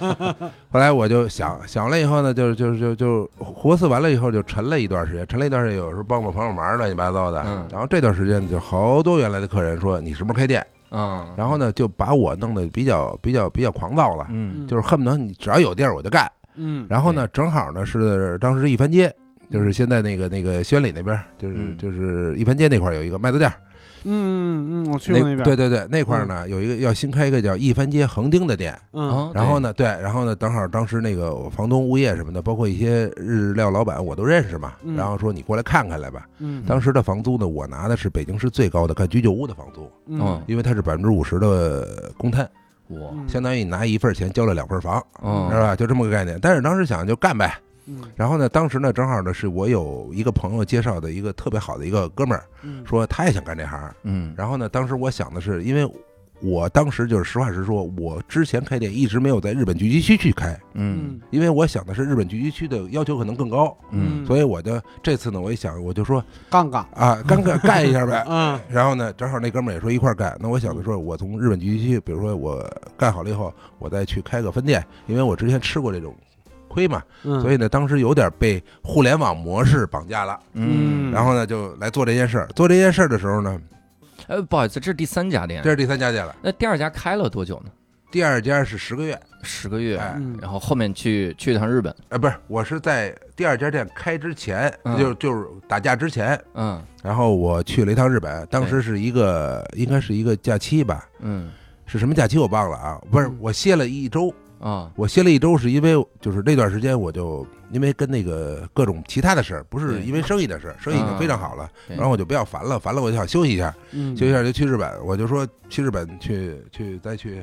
后来我就想想了以后呢，就就就就活四完了以后就沉了一段时间，沉了一段时间，有时候帮帮朋友忙，乱七八糟的。嗯然后这段时间就好多原来的客人说你什么时候开店，嗯，然后呢就把我弄得比较比较比较狂躁了，嗯就是恨不得你只要有地儿我就干。嗯然后呢，正好呢是当时一番街。就是现在那个那个宣礼那边，就是嗯就是一番街那块有一个麦子店儿，嗯嗯，我去过那边，对对对，那块儿呢有一个要新开一个叫一番街横丁的店，嗯哦然后呢，对，然后呢，正好当时那个房东、物业什么的，包括一些日料老板，我都认识嘛。嗯然后说你过来看看来吧。嗯当时的房租呢，我拿的是北京市最高的干居酒屋的房租，嗯因为它是百分之五十的公摊，我嗯相当于你拿一份钱交了两份房，哦是吧？就这么个概念。但是当时想就干呗。嗯。然后呢，当时呢，正好呢是我有一个朋友介绍的一个特别好的一个哥们儿，嗯。说他也想干这行。嗯。然后呢，当时我想的是，因为我当时就是实话实说，我之前开店一直没有在日本聚集区去开，嗯。因为我想的是日本聚集区的要求可能更高，嗯。所以我就这次呢，我一想，我就说干干，啊，干干 干一下呗。嗯。然后呢，正好那哥们儿也说一块儿干，那我想着说，我从日本聚集区，比如说我干好了以后，我再去开个分店，因为我之前吃过这种亏嘛，嗯，所以呢，当时有点被互联网模式绑架了。嗯，然后呢，就来做这件事儿。做这件事儿的时候呢，呃，不好意思，这是第三家店。这，是第三家店了，那第二家开了多久呢？第二家是十个月。十个月，哎。嗯。然后后面去去一趟日本，呃，不是，我是在第二家店开之前，嗯。就就是打架之前，嗯。然后我去了一趟日本，当时是一个应该是一个假期吧，嗯。是什么假期我忘了啊，不是嗯。我歇了一周，啊。我歇了一周是因为就是那段时间我就因为跟那个各种其他的事儿，不是因为生意的事儿，生意已经非常好了，对。然后我就比较烦了，烦了我就想休息一下，嗯。休息一下。就去日本，我就说去日本去去再去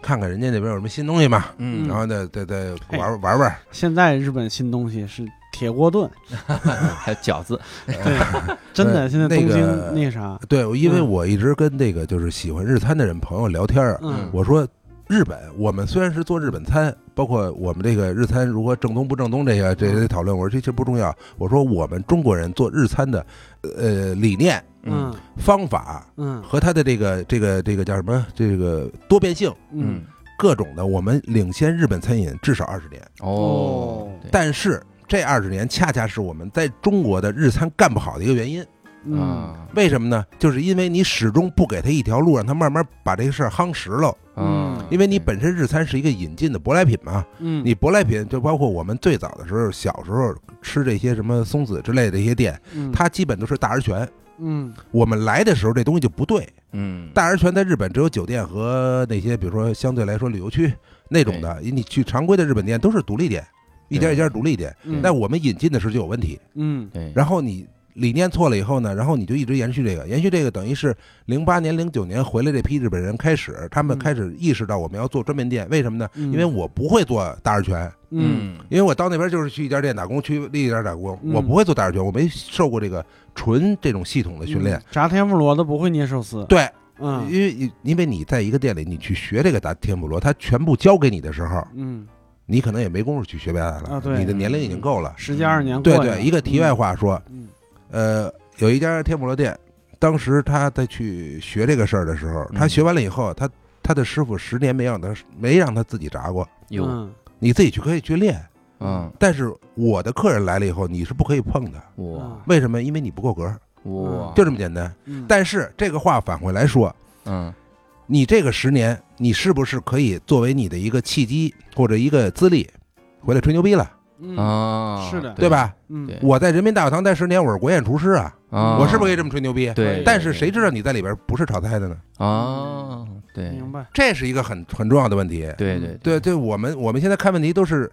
看看人家那边有什么新东西嘛，嗯。然后再再再玩玩玩，现在日本新东西是铁锅炖，还有饺子，对，真的，现在东那个京那啥，对，因为嗯。我一直跟那个就是喜欢日餐的人朋友聊天我说日本，我们虽然是做日本餐，包括我们这个日餐如何正宗不正宗这些这些讨论，我说这些不重要。我说我们中国人做日餐的，呃，理念、嗯方法嗯和它的这个这个这个叫什么？这个多变性，嗯各种的，我们领先日本餐饮至少二十年。哦，但是这二十年恰恰是我们在中国的日餐干不好的一个原因。嗯。啊为什么呢？就是因为你始终不给他一条路，让他慢慢把这个事儿夯实了。嗯，因为你本身日餐是一个引进的舶来品嘛，嗯。你舶来品就包括我们最早的时候，小时候吃这些什么松子之类的一些店，嗯。它基本都是大而全。嗯。我们来的时候这东西就不对，嗯。大而全在日本只有酒店和那些比如说相对来说旅游区那种的，你去常规的日本店都是独立店，一家一家独立店。嗯。但我们引进的时候就有问题，嗯。对，然后你理念错了以后呢，然后你就一直延续这个，延续这个等于是零八年、零九年回来这批日本人开始，他们嗯开始意识到我们要做专门店，为什么呢？嗯因为我不会做大而全。嗯。因为我到那边就是去一家店打工，去另一家打工，嗯。我不会做大而全，我没受过这个纯这种系统的训练。嗯。炸天妇罗都不会捏寿司，对，嗯。因为你因为你在一个店里，你去学这个打天妇罗，他全部教给你的时候，嗯，你可能也没工夫去学别的了，啊对。你的年龄已经够了。十几二十年过对对，一个题外话说，嗯呃，有一家天妇罗店，当时他在去学这个事儿的时候，嗯。他学完了以后，他他的师傅十年没让他没让他自己炸过，有嗯你自己去可以去练。嗯。但是我的客人来了以后，你是不可以碰的。哇。为什么？因为你不够格，哇，就这么简单。嗯。但是这个话返回来说，嗯。你这个十年，你是不是可以作为你的一个契机或者一个资历，回来吹牛逼了，嗯啊，是的对吧？嗯我在人民大会堂待十年，我是国宴厨师啊，啊，我是不是可以这么吹牛逼？对？但是谁知道你在里边不是炒菜的呢？啊？对，明白这是一个很很重要的问题。对对对对，我们我们现在看问题都是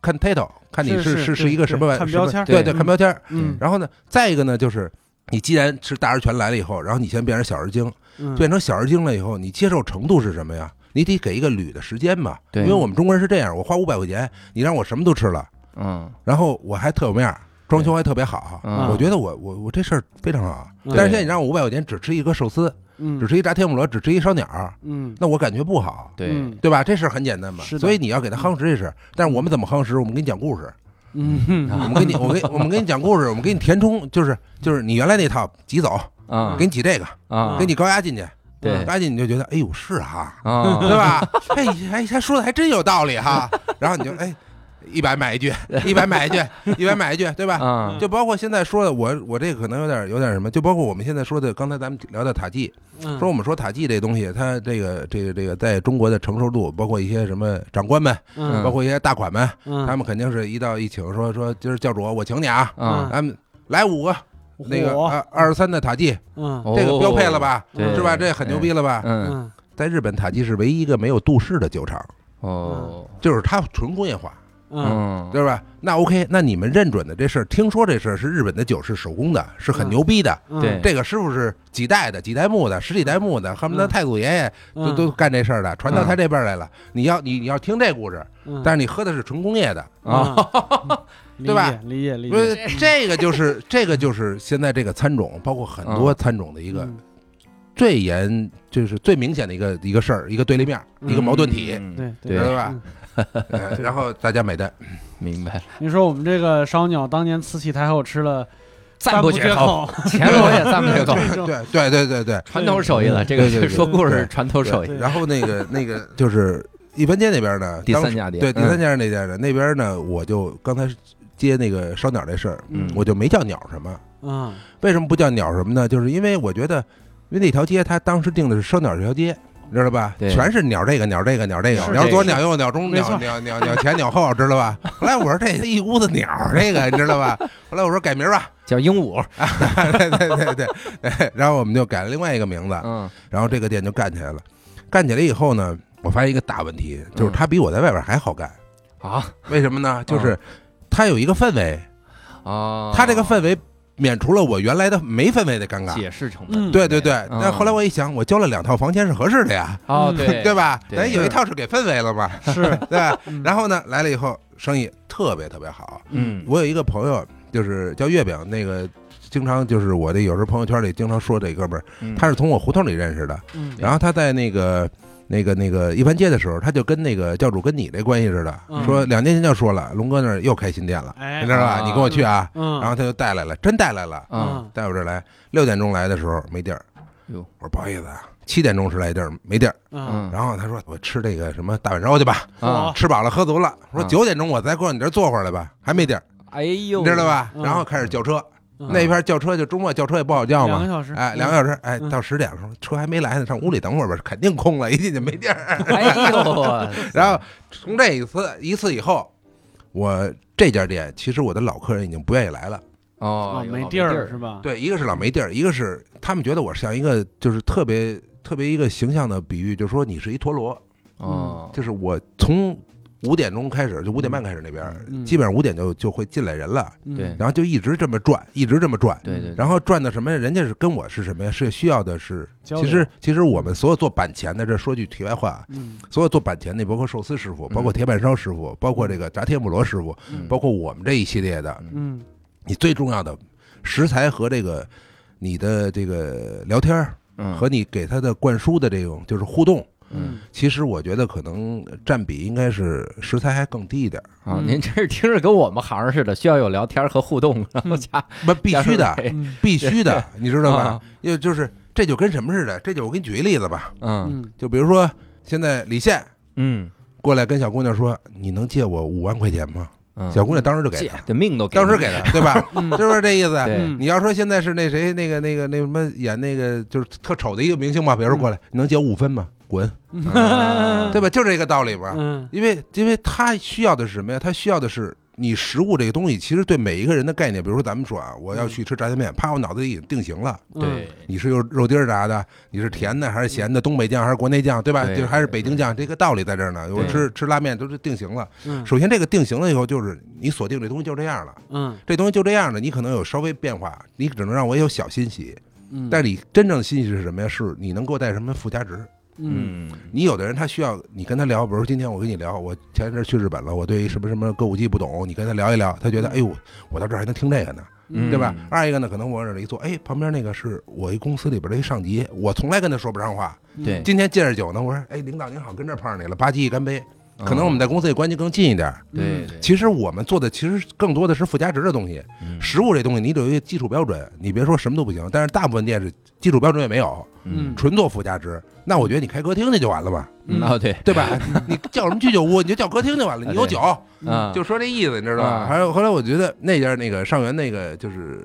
看 title，看你是是是是一个什么玩什么看标签儿对对对，看标签。嗯然后呢，再一个呢，就是你既然是大而全来了以后，然后你先变成小而精，嗯变成小而精了以后，你接受程度是什么呀？你得给一个捋的时间嘛。对因为我们中国人是这样，我花五百块钱，你让我什么都吃了，嗯然后我还特有面儿，装修还特别好，嗯我觉得我我我这事儿非常好。嗯但是现在你让我五百块钱只吃一个寿司，嗯只吃一炸天妇罗，只吃一烧鸟，嗯那我感觉不好。对嗯对吧？这事儿很简单嘛，是的所以你要给他夯实这事。但是我们怎么夯实？我们给你讲故事，嗯我们给你，我给我们给你讲故事，我们给你填充，就是就是你原来那套挤走，啊给你挤这个，啊给你高压进去，对高压进去你就觉得，哎呦是哈，啊 对吧？哎哎，他说的还真有道理哈。然后你就哎，一百买一句，一百买一句，一百买一句，对吧？啊就包括现在说的，我我这个可能有点有点什么，就包括我们现在说的，刚才咱们聊的塔记，嗯说我们说塔季这东西，它这个这个这个在中国的承受度，包括一些什么长官们，嗯包括一些大款们，嗯他们肯定是一到一请说说今儿教主我请你啊，啊咱们来五个那个火。二二十三的塔记，嗯。哦这个标配了吧？对。是吧？这很牛逼了吧？嗯。嗯。在日本，塔记是唯一一个没有度氏的酒厂，哦。就是它纯工业化，嗯。嗯。对吧？那 OK，那你们认准的这事儿，听说这事儿是日本的酒是手工的，是很牛逼的。嗯。对。这个师傅是几代的，几代目的，十几代目的，恨不得嗯。太祖爷爷都嗯。都干这事儿的，传到他这边来了。你要你你要听这故事，嗯。但是你喝的是纯工业的，啊啊，对吧？理解理不解，是这个就是 这个就是现在这个餐种，包括很多餐种的一个嗯。最严就是最明显的一个一个事儿，一个对立面，一个矛盾体，嗯对对知道吧然后大家买单。明白，你说我们这个烧鸟当年慈禧太后吃了赞不绝口，口，前罗也赞不绝口，对对对对。对传统手艺了，这个说故事传统手艺，对。然后那个那个就是一般街那边呢，第三家店，对第三嗯，家那家的那边呢，我就刚才接那个烧鸟这事儿，嗯我就没叫鸟什么。嗯为什么不叫鸟什么呢？就是因为我觉得，因为那条街它当时定的是烧鸟这条街，你知道吧？对全是鸟这个鸟这个鸟这个，是鸟左这个鸟右鸟中没错鸟鸟鸟鸟前鸟后，知道吧？后来我说这一屋子鸟，这个你知道吧？后来我说改名吧，叫鹦鹉，对对对对对，然后我们就改了另外一个名字，嗯然后这个店就干起来了。干起来以后呢，我发现一个大问题，就是它比我在外边还好干。啊为什么呢？就是它有一个氛围，啊，它这个氛围免除了我原来的没氛围的尴尬。解释成本，嗯，对对对，嗯。但后来我一想，我交了两套房钱是合适的呀，哦 对。对吧？对。咱有一套是给氛围了嘛，是，对吧？嗯然后呢，来了以后生意特别特别好。嗯。我有一个朋友，就是叫月饼，那个经常就是我这有时候朋友圈里经常说这哥们儿，嗯。他是从我胡同里认识的。嗯。然后他在那个那个那个一番街的时候，他就跟那个教主跟你这关系似的，嗯。说两年前就说了，龙哥那儿又开新店了，哎你知道吧？啊你跟我去啊。嗯，然后他就带来了，真带来了，嗯。带我这儿来。六点钟来的时候没地儿，哟。我说不好意思啊，七点钟是来地儿没地儿。嗯。嗯。然后他说我吃这个什么大碗烧去吧，啊，吃饱了喝足了。说嗯。九点钟我再过你这儿坐会儿来吧，还没地儿，哎呦，你知道吧？嗯。然后开始叫车，嗯那边叫车就周末叫车也不好叫嘛。两个小时，哎，两个小时，哎，嗯到十点了，说车还没来呢，上屋里等会儿吧，肯定空了，一进去没地儿。哎呦，然后从这一次一次以后，我这家店其实我的老客人已经不愿意来了。哦哦，没地地儿是吧？对，一个是老没地儿，一个是他们觉得我像一个就是特别特别一个形象的比喻，就是说你是一陀螺，哦，就是我从五点钟开始，就五点半开始那边，嗯基本上五点就就会进来人了，嗯。对。然后就一直这么转，一直这么转。对对，然后转的什么呀？人家是跟我是什么呀？是需要的是，其实其实我们所有做板前的，这说句题外话，嗯所有做板前的，包括寿司师傅，包括铁板烧师傅，包括这个炸天妇罗师傅，嗯包括我们这一系列的，嗯。你最重要的食材和这个你的这个聊天儿嗯。和你给他的灌输的这种就是互动，嗯。其实我觉得可能占比应该是食材还更低一点儿，啊，嗯。您这是听着跟我们行似的，需要有聊天和互动，然后加不必须的，嗯。必须的，你知道吧？啊？因为就是这就跟什么似的，这就我给你举一例子吧，嗯。嗯。就比如说现在李现嗯。过来跟小姑娘说：“你能借我五万块钱吗？”嗯，小姑娘当时就给了，这，命都当时给了，对吧？嗯。是不是这意思？你要说现在是那谁那个那个那什么演那个就是特丑的一个明星吧，比如说过来，你能借我五分吗？滚，嗯对吧？就这个道理吧。嗯因为因为他需要的是什么呀？他需要的是你食物这个东西，其实对每一个人的概念，比如说咱们说啊，我要去吃炸酱面，啪，我脑子里已经定型了。对，你是用肉丁炸的，你是甜的还是咸的？东北酱还是国内酱，对吧？对就是还是北京酱，这个道理在这儿呢。我吃吃拉面都是定型了。嗯首先，这个定型了以后，就是你锁定这东西就这样了，嗯这东西就这样了，你可能有稍微变化，你只能让我有小欣喜。嗯，但是你真正的欣喜是什么呀？是你能给我带什么附加值？嗯嗯你有的人他需要你跟他聊，比如说今天我跟你聊，我前一阵去日本了，我对什么什么歌舞伎不懂，你跟他聊一聊，他觉得哎呦，我到这儿还能听这个呢，嗯对吧？二一个呢，可能我往这儿一坐，哎，旁边那个是我一公司里边的一上级，我从来跟他说不上话。对今天借着酒呢，我说，哎，领导您好，跟这儿碰上你了，吧唧一干杯。嗯可能我们在公司里关系更近一点。对对，其实我们做的其实更多的是附加值的东西，嗯食物这东西你得有一个基础标准，你别说什么都不行，但是大部分店是基础标准也没有，嗯纯做附加值。那我觉得你开歌厅去就完了吧，嗯哦对对吧？你叫什么居酒屋，你就叫歌厅就完了，你有酒，啊就说这意思，你知道吧？啊还有后来我觉得那家那个上元那个就是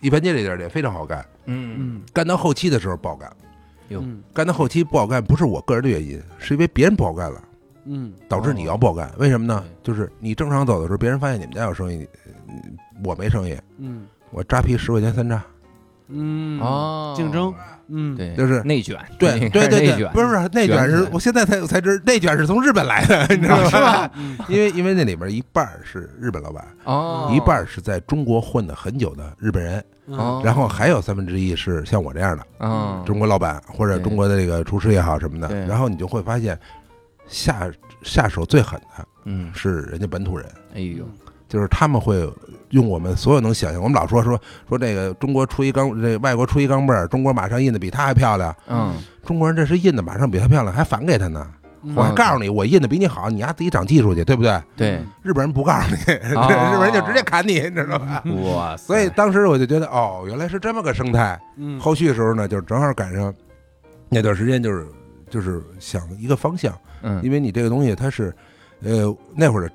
一盘街这家店非常好干，嗯嗯干到后期的时候不好干，哟嗯干到后期不好干，不是我个人的原因，是因为别人不好干了。嗯。导致你要不好干，为什么呢？就是你正常走的时候，别人发现你们家有生意，呃我没生意，嗯。我扎啤十块钱三扎，嗯。哦。竞争。嗯。对，就是内卷，对 对对对，不是不是内卷是我现在才才知内卷是从日本来的，你知道是吧？因为因为那里面一半是日本老板，哦，一半是在中国混的很久的日本人，哦，然后还有三分之一是像我这样的嗯中国老板或者中国的这个厨师也好什么的，然后你就会发现下下手最狠的嗯，是人家本土人。哎呦，就是他们会用我们所有能想象，我们老说说说这个中国出一钢，这外国出一钢镚儿，中国马上印的比他还漂亮，嗯中国人这是印的马上比他漂亮，还返给他呢。嗯我还告诉你，我印的比你好，你丫自己长技术去，对不对？对，日本人不告诉你，哦 日本人就直接砍你，你知道吧？哇，所以当时我就觉得，哦，原来是这么个生态。嗯后续的时候呢，就正好赶上那段时间，就是就是想一个方向，嗯。因为你这个东西它是，呃，那会儿，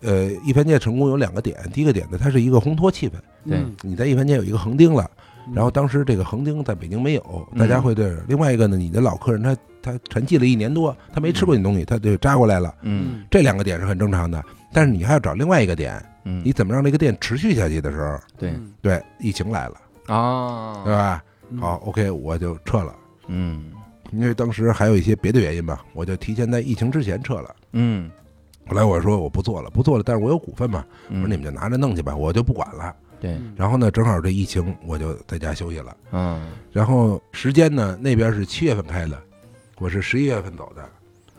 呃，一番街成功有两个点，第一个点呢，它是一个烘托气氛，对。嗯。你在一番街有一个横钉了，嗯。然后当时这个横钉在北京没有，嗯。大家会对。另外一个呢，你的老客人他他沉寂了一年多，他没吃过你东西，他就扎过来了。嗯。这两个点是很正常的，但是你还要找另外一个点，嗯，你怎么让这个店持续下去的时候，对。嗯对，疫情来了，啊，对吧？嗯。好，OK，我就撤了，嗯因为当时还有一些别的原因吧，我就提前在疫情之前撤了。嗯后来我说我不做了，不做了，但是我有股份嘛，我嗯，说你们就拿着弄去吧，我就不管了。对，嗯然后呢，正好这疫情，我就在家休息了。嗯然后时间呢，那边是七月份开的，我是十一月份走的。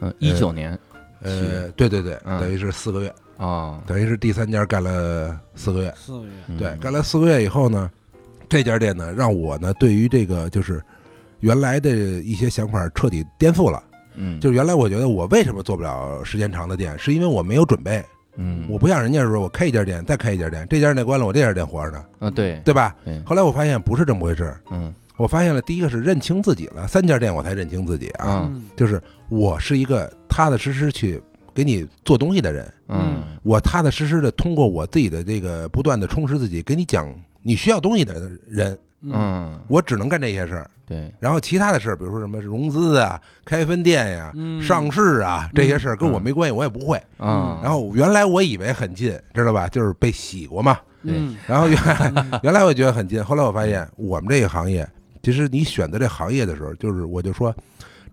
嗯，一九年呃，对对对，嗯等于是四个月，哦，等于是第三家干了四个月。四个月，嗯对，干了四个月以后呢，这家店呢，让我呢对于这个就是原来的一些想法彻底颠覆了。嗯，就是原来我觉得我为什么做不了时间长的店，是因为我没有准备。嗯，我不像人家说，我开一家店，再开一家店，这家店关了，我这家店活着呢，啊对。对吧？后来我发现不是这么回事，嗯。我发现了第一个是认清自己了，三家店我才认清自己啊，嗯。就是我是一个踏踏实实去给你做东西的人，嗯。我踏踏实实的通过我自己的这个不断的充实自己，给你讲你需要东西的人，嗯，我只能干这些事儿，对，然后其他的事儿，比如说什么融资啊、开分店呀、嗯。上市啊这些事儿跟我没关系，我也不会。啊，然后原来我以为很近，知道吧？就是被洗过嘛。嗯。然后原来 原来我觉得很近，后来我发现我们这个行业，其实你选择这行业的时候，就是我就说，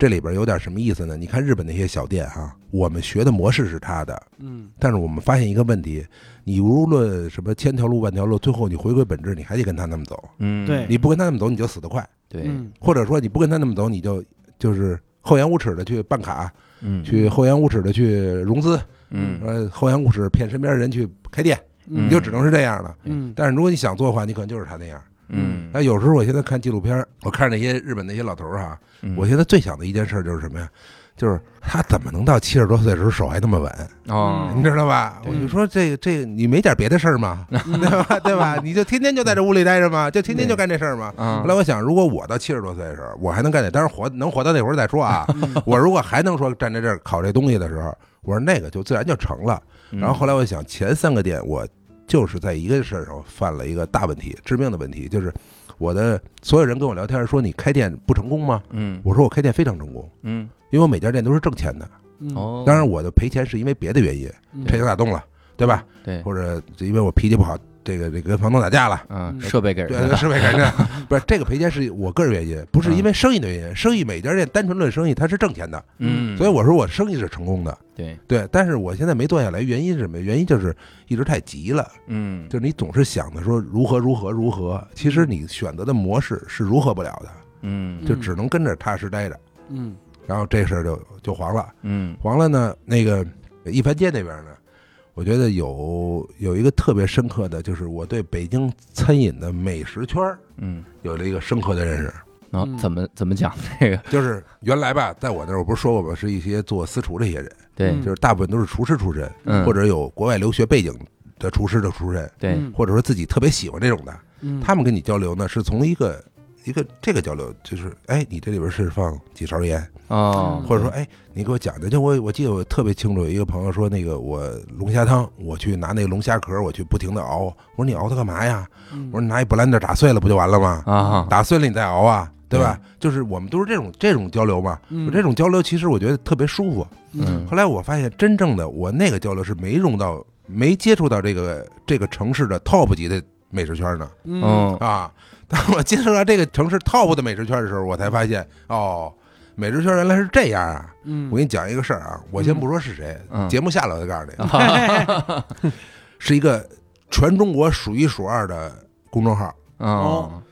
这里边有点什么意思呢？你看日本那些小店哈、我们学的模式是他的，嗯。但是我们发现一个问题，你无论什么千条路万条路，最后你回归本质，你还得跟他那么走。嗯，对。你不跟他那么走，你就死得快；对，嗯或者说你不跟他那么走，你就就是厚颜无耻的去办卡，嗯，去厚颜无耻的去融资，嗯。呃，厚颜无耻骗身边人去开店，嗯。你就只能是这样了。嗯。但是如果你想做的话，你可能就是他那样。嗯，那有时候我现在看纪录片，我看着那些日本那些老头儿哈，嗯我现在最想的一件事就是什么呀？就是他怎么能到七十多岁的时候手还那么稳？哦，你知道吧？对我就说这个这个，你没点别的事儿吗？对吧？对吧？你就天天就在这屋里待着吗？就天天就干这事儿吗？啊后来我想，如果我到七十多岁的时候，我还能干这，当然活能活到那会儿再说啊。嗯我如果还能说站在这儿烤这东西的时候，我说那个就自然就成了。嗯然后后来我想，前三个店我就是在一个事儿上犯了一个大问题，致命的问题，就是我的所有人跟我聊天说你开店不成功吗？嗯我说我开店非常成功，嗯因为我每家店都是挣钱的。嗯哦，当然我的赔钱是因为别的原因，嗯拆墙打洞了，对吧？对，或者因为我脾气不好，这个这个跟房东打架了。嗯设备给人对，的，是为人家不是这个赔钱是我个人原因，不是因为生意的原因。生意每家店单纯论生意，它是挣钱的，嗯，所以我说我生意是成功的。对，对，但是我现在没做下来，原因是什么？原因就是一直太急了，嗯，就是你总是想着说如何如何如何，其实你选择的模式是如何不了的，嗯就只能跟着踏实待着。嗯然后这事儿就就黄了，嗯黄了呢，那个一番街那边呢，我觉得有有一个特别深刻的，就是我对北京餐饮的美食圈儿嗯，有了一个深刻的认识。嗯然后怎么怎么讲这个？就是原来吧，在我那儿我不是说过吗？是一些做私厨这些人，对，嗯就是大部分都是厨师出身，嗯，或者有国外留学背景的厨师的出身，对，嗯或者说自己特别喜欢这种的。嗯他们跟你交流呢，是从一个一个这个交流，就是哎，你这里边是放几勺盐，哦，或者说哎，你给我讲讲。就我我记得我特别清楚，有一个朋友说那个我龙虾汤，我去拿那个龙虾壳，我去不停的熬。我说你熬它干嘛呀？嗯我说你拿一布兰德打碎了不就完了吗？啊，打碎了你再熬啊，对吧？就是我们都是这种这种交流嘛。嗯这种交流其实我觉得特别舒服。嗯后来我发现，真正的我那个交流是没融到、没接触到这个这个城市的 top 级的美食圈呢嗯嗯啊。当 我进入到这个城市 top 的美食圈的时候，我才发现哦，美食圈原来是这样啊！嗯我给你讲一个事儿啊，我先不说是谁，嗯节目下来我再告诉你，是一个全中国数一数二的公众号，哦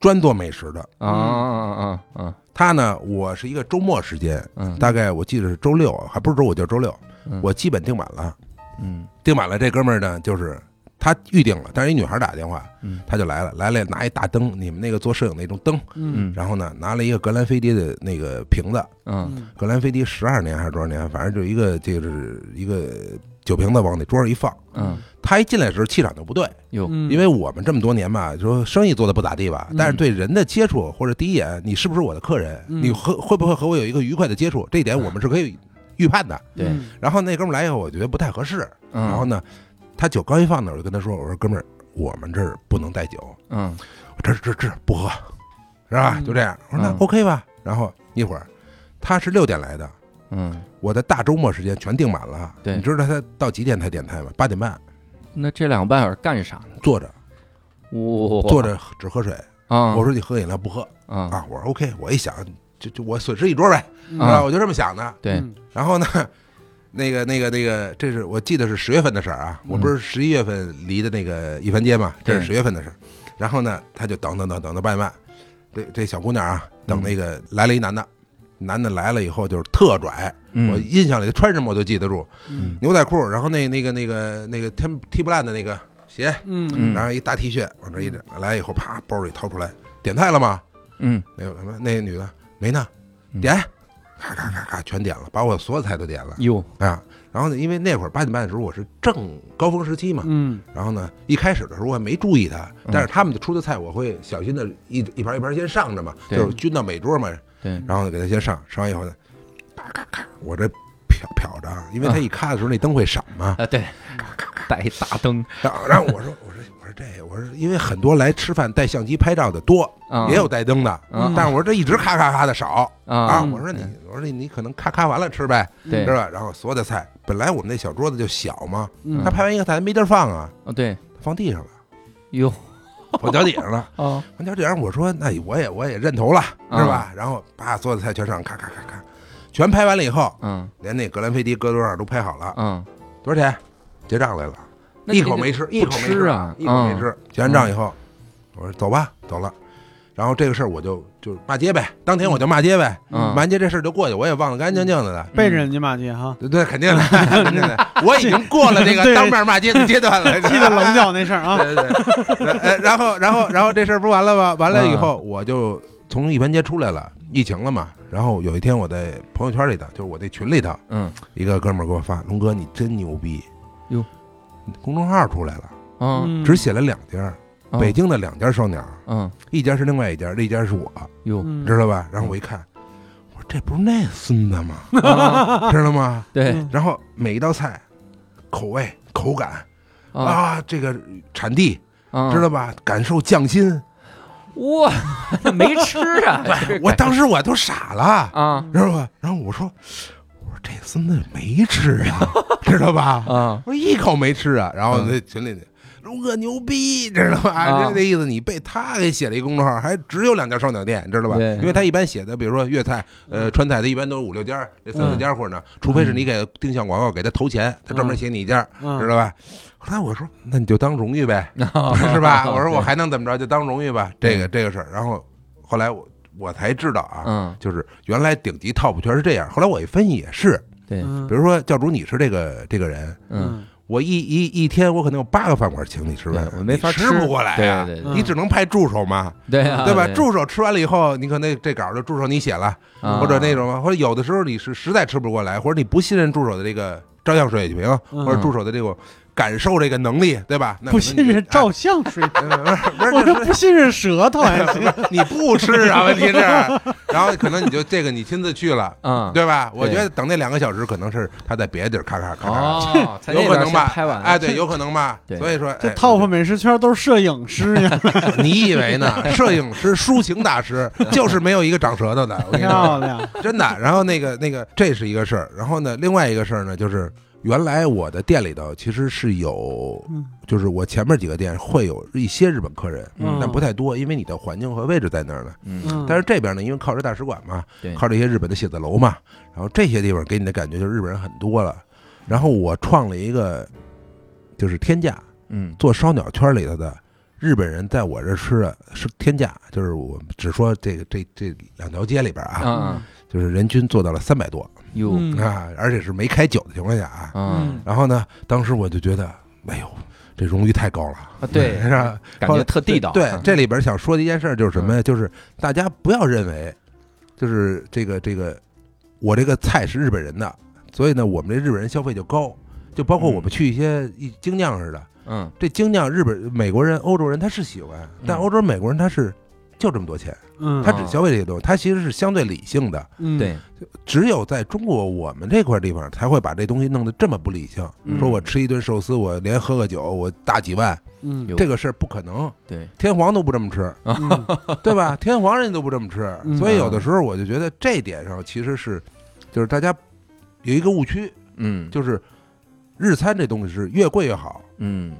专做美食的。啊啊啊啊，他呢，我是一个周末时间，嗯，大概我记得是周六，还不是周五就是周六嗯，我基本订满了。嗯订满了，这哥们儿呢就是他预定了，但是一女孩打电话，嗯。他就来了，来了拿一大灯，你们那个做摄影那种灯，嗯。嗯。然后呢拿了一个格兰菲迪的那个瓶子，嗯。嗯格兰菲迪十二年还是多少年，反正就一个就是一个酒瓶子往那桌上一放，嗯，他一进来的时候气场就不对，因为我们这么多年吧，说生意做的不咋地吧，嗯。但是对人的接触或者第一眼，你是不是我的客人，嗯。你和会不会和我有一个愉快的接触，这一点我们是可以预判的。对。嗯。然后那哥们来以后，我觉得不太合适，嗯。然后呢，他酒刚一放那儿，我就跟他说：“我说哥们儿，我们这儿不能带酒，嗯这这这不喝，是吧？嗯就这样。”我说：“那嗯 OK 吧。”然后一会儿，他是六点来的，嗯，我的大周末时间全订满了。对你知道他到几点才点菜吗？八点半，那这两个半小时干啥呢？坐着我，坐着只喝水。啊，我说：“你喝饮料不喝啊啊？”我说：“OK。”我一想，就就我损失一桌呗，嗯是吧？我就这么想的。对，嗯然后呢，那个、那个、那个，这是我记得是十月份的事儿啊。我不是十一月份离的那个一帆街嘛，这是对十月份的事儿。然后呢，他就等等等等到半夜半，这这小姑娘啊，等那个来了一男的，男的来了以后就是特拽，嗯我印象里穿什么我都记得住，嗯牛仔裤，然后那那个那个那个天踢不烂的那个鞋，嗯嗯然后一大 T 恤往这一来来以后，啪包里掏出来，点菜了吗？嗯那个什么，那个女的没呢，嗯点，咔咔咔咔全点了，把我所有菜都点了。哟，啊，然后呢，因为那会儿八点半的时候我是正高峰时期嘛，嗯。然后呢，一开始的时候我还没注意他，但是他们出的菜我会小心的一一盘一盘先上着嘛，就是均到每桌嘛，对，然后呢给他先上，上完以后呢，咔咔咔，我这瞟瞟着啊，因为他一咔的时候那灯会闪嘛，啊对，带一大灯。然后然后我说我说我说这我说因为很多来吃饭带相机拍照的多，啊，也有带灯的，嗯但是我说这一直咔咔咔的少啊，啊，我说你我说你你可能咔咔完了吃呗，对是吧？然后所有的菜本来我们那小桌子就小嘛。嗯他拍完一个菜没地儿放啊，哦对，放地上了，哟，放脚底上了。哦，放脚底上，我说那我也我也认头了，啊是吧？然后把所有的菜全上，咔咔咔咔，全拍完了以后，嗯连那格兰菲迪搁桌上都拍好了，嗯，多少钱？结账来了，一口没吃，一口没吃啊一口没吃。结完账以后，我说走吧，走了。然后这个事儿我就就骂街呗，当天我就骂街呗，嗯骂完街这事儿就过去，我也忘得干干净净的了。背着人家骂街哈，对对，肯定的，肯定的，我已经过了这个当面骂街的阶段了。记得棱角那事儿啊，对 对对，呃，然后然后然后这事儿不完了吗？完了以后，我就从一盘街出来了，疫情了嘛。然后有一天我在朋友圈里头，就是我那群里头，嗯一个哥们儿给我发：“龙哥，你真牛逼！”哟，公众号出来了，嗯。嗯。只写了两家，哦北京的两家烧鸟，嗯。一家是另外一家，那家是我，哟，嗯知道吧？然后我一看，我说这不是那孙子吗？啊 知道吗？对。嗯。然后每一道菜，口味、口感啊啊，这个产地啊，知道吧？感受匠心。哇，没吃啊，我当时我都傻了，啊知道吧？然后，我说这孙子没吃啊，知道吧？啊我说一口没吃啊。然后嗯那群里龙哥牛逼，知道吧？啊这这意思，你被他给写了一公众号，还只有两家烧鸟店，知道吧？对因为他一般写的，比如说粤菜、呃川菜，他一般都是五六家，这三四家或者呢，除非是你给定向广告给他投钱，他专门写你一家，嗯知道吧？后来我说，那你就当荣誉呗，是吧？我说我 还能怎么着，就当荣誉吧，这个这个事儿。然后后来我我才知道啊，嗯就是原来顶级 top 全是这样。后来我一分析也是，对嗯比如说教主你是这个这个人，嗯我一一一天我可能有八个饭馆请你吃饭，我没法吃不过来啊。对对嗯你只能派助手嘛，对啊，对吧？助手吃完了以后，你可能这稿儿就助手你写了，啊或者那种，或者有的时候你是实在吃不过来，或者你不信任助手的这个照相水平，嗯或者助手的这种感受这个能力，对吧？那不信任照相水平，哎不是不是这是不信任舌头还行，你不吃啊？问题是，然后可能你就这个你亲自去了，嗯对吧？我觉得等那两个小时，可能是他在别的地儿咔咔咔咔，有可能吧？先拍完哎，对，有可能吧？所以说，这哎 top 美食圈都是摄影师呀，你以为呢？摄影师、抒情大师，就是没有一个长舌头的。我跟你说，漂亮，真的。然后那个那个，这是一个事儿。然后呢，另外一个事儿呢，就是原来我的店里头其实是有，嗯。就是我前面几个店会有一些日本客人，嗯。但不太多，因为你的环境和位置在那儿呢。但是这边呢，因为靠着大使馆嘛对，靠这些日本的写字楼嘛，然后这些地方给你的感觉就是日本人很多了。然后我创了一个，就是天价，嗯。做烧鸟圈里头的日本人在我这吃的是天价，就是我只说这个这这两条街里边啊，啊就是人均做到了三百多哟嗯啊，而且是没开酒的情况下啊。嗯然后呢，当时我就觉得，哎呦，这荣誉太高了，啊对是吧？感觉特地道。对，啊这里边想说的一件事就是什么呀？就是大家不要认为，就是这个这个，我这个菜是日本人的，所以呢，我们这日本人消费就高。就包括我们去一些一精酿似的，嗯这精酿日本、美国人、欧洲人他是喜欢，但嗯欧洲、美国人他是就这么多钱，嗯他只消费这些东西，他其实是相对理性的。嗯对，只有在中国我们这块地方才会把这东西弄得这么不理性。嗯说我吃一顿寿司，我连喝个酒，我大几万，嗯这个事儿不可能。对，天皇都不这么吃，嗯对吧？天皇人家都不这么吃，嗯所以有的时候我就觉得这点上其实是，就是大家有一个误区，嗯就是日餐这东西是越贵越好。嗯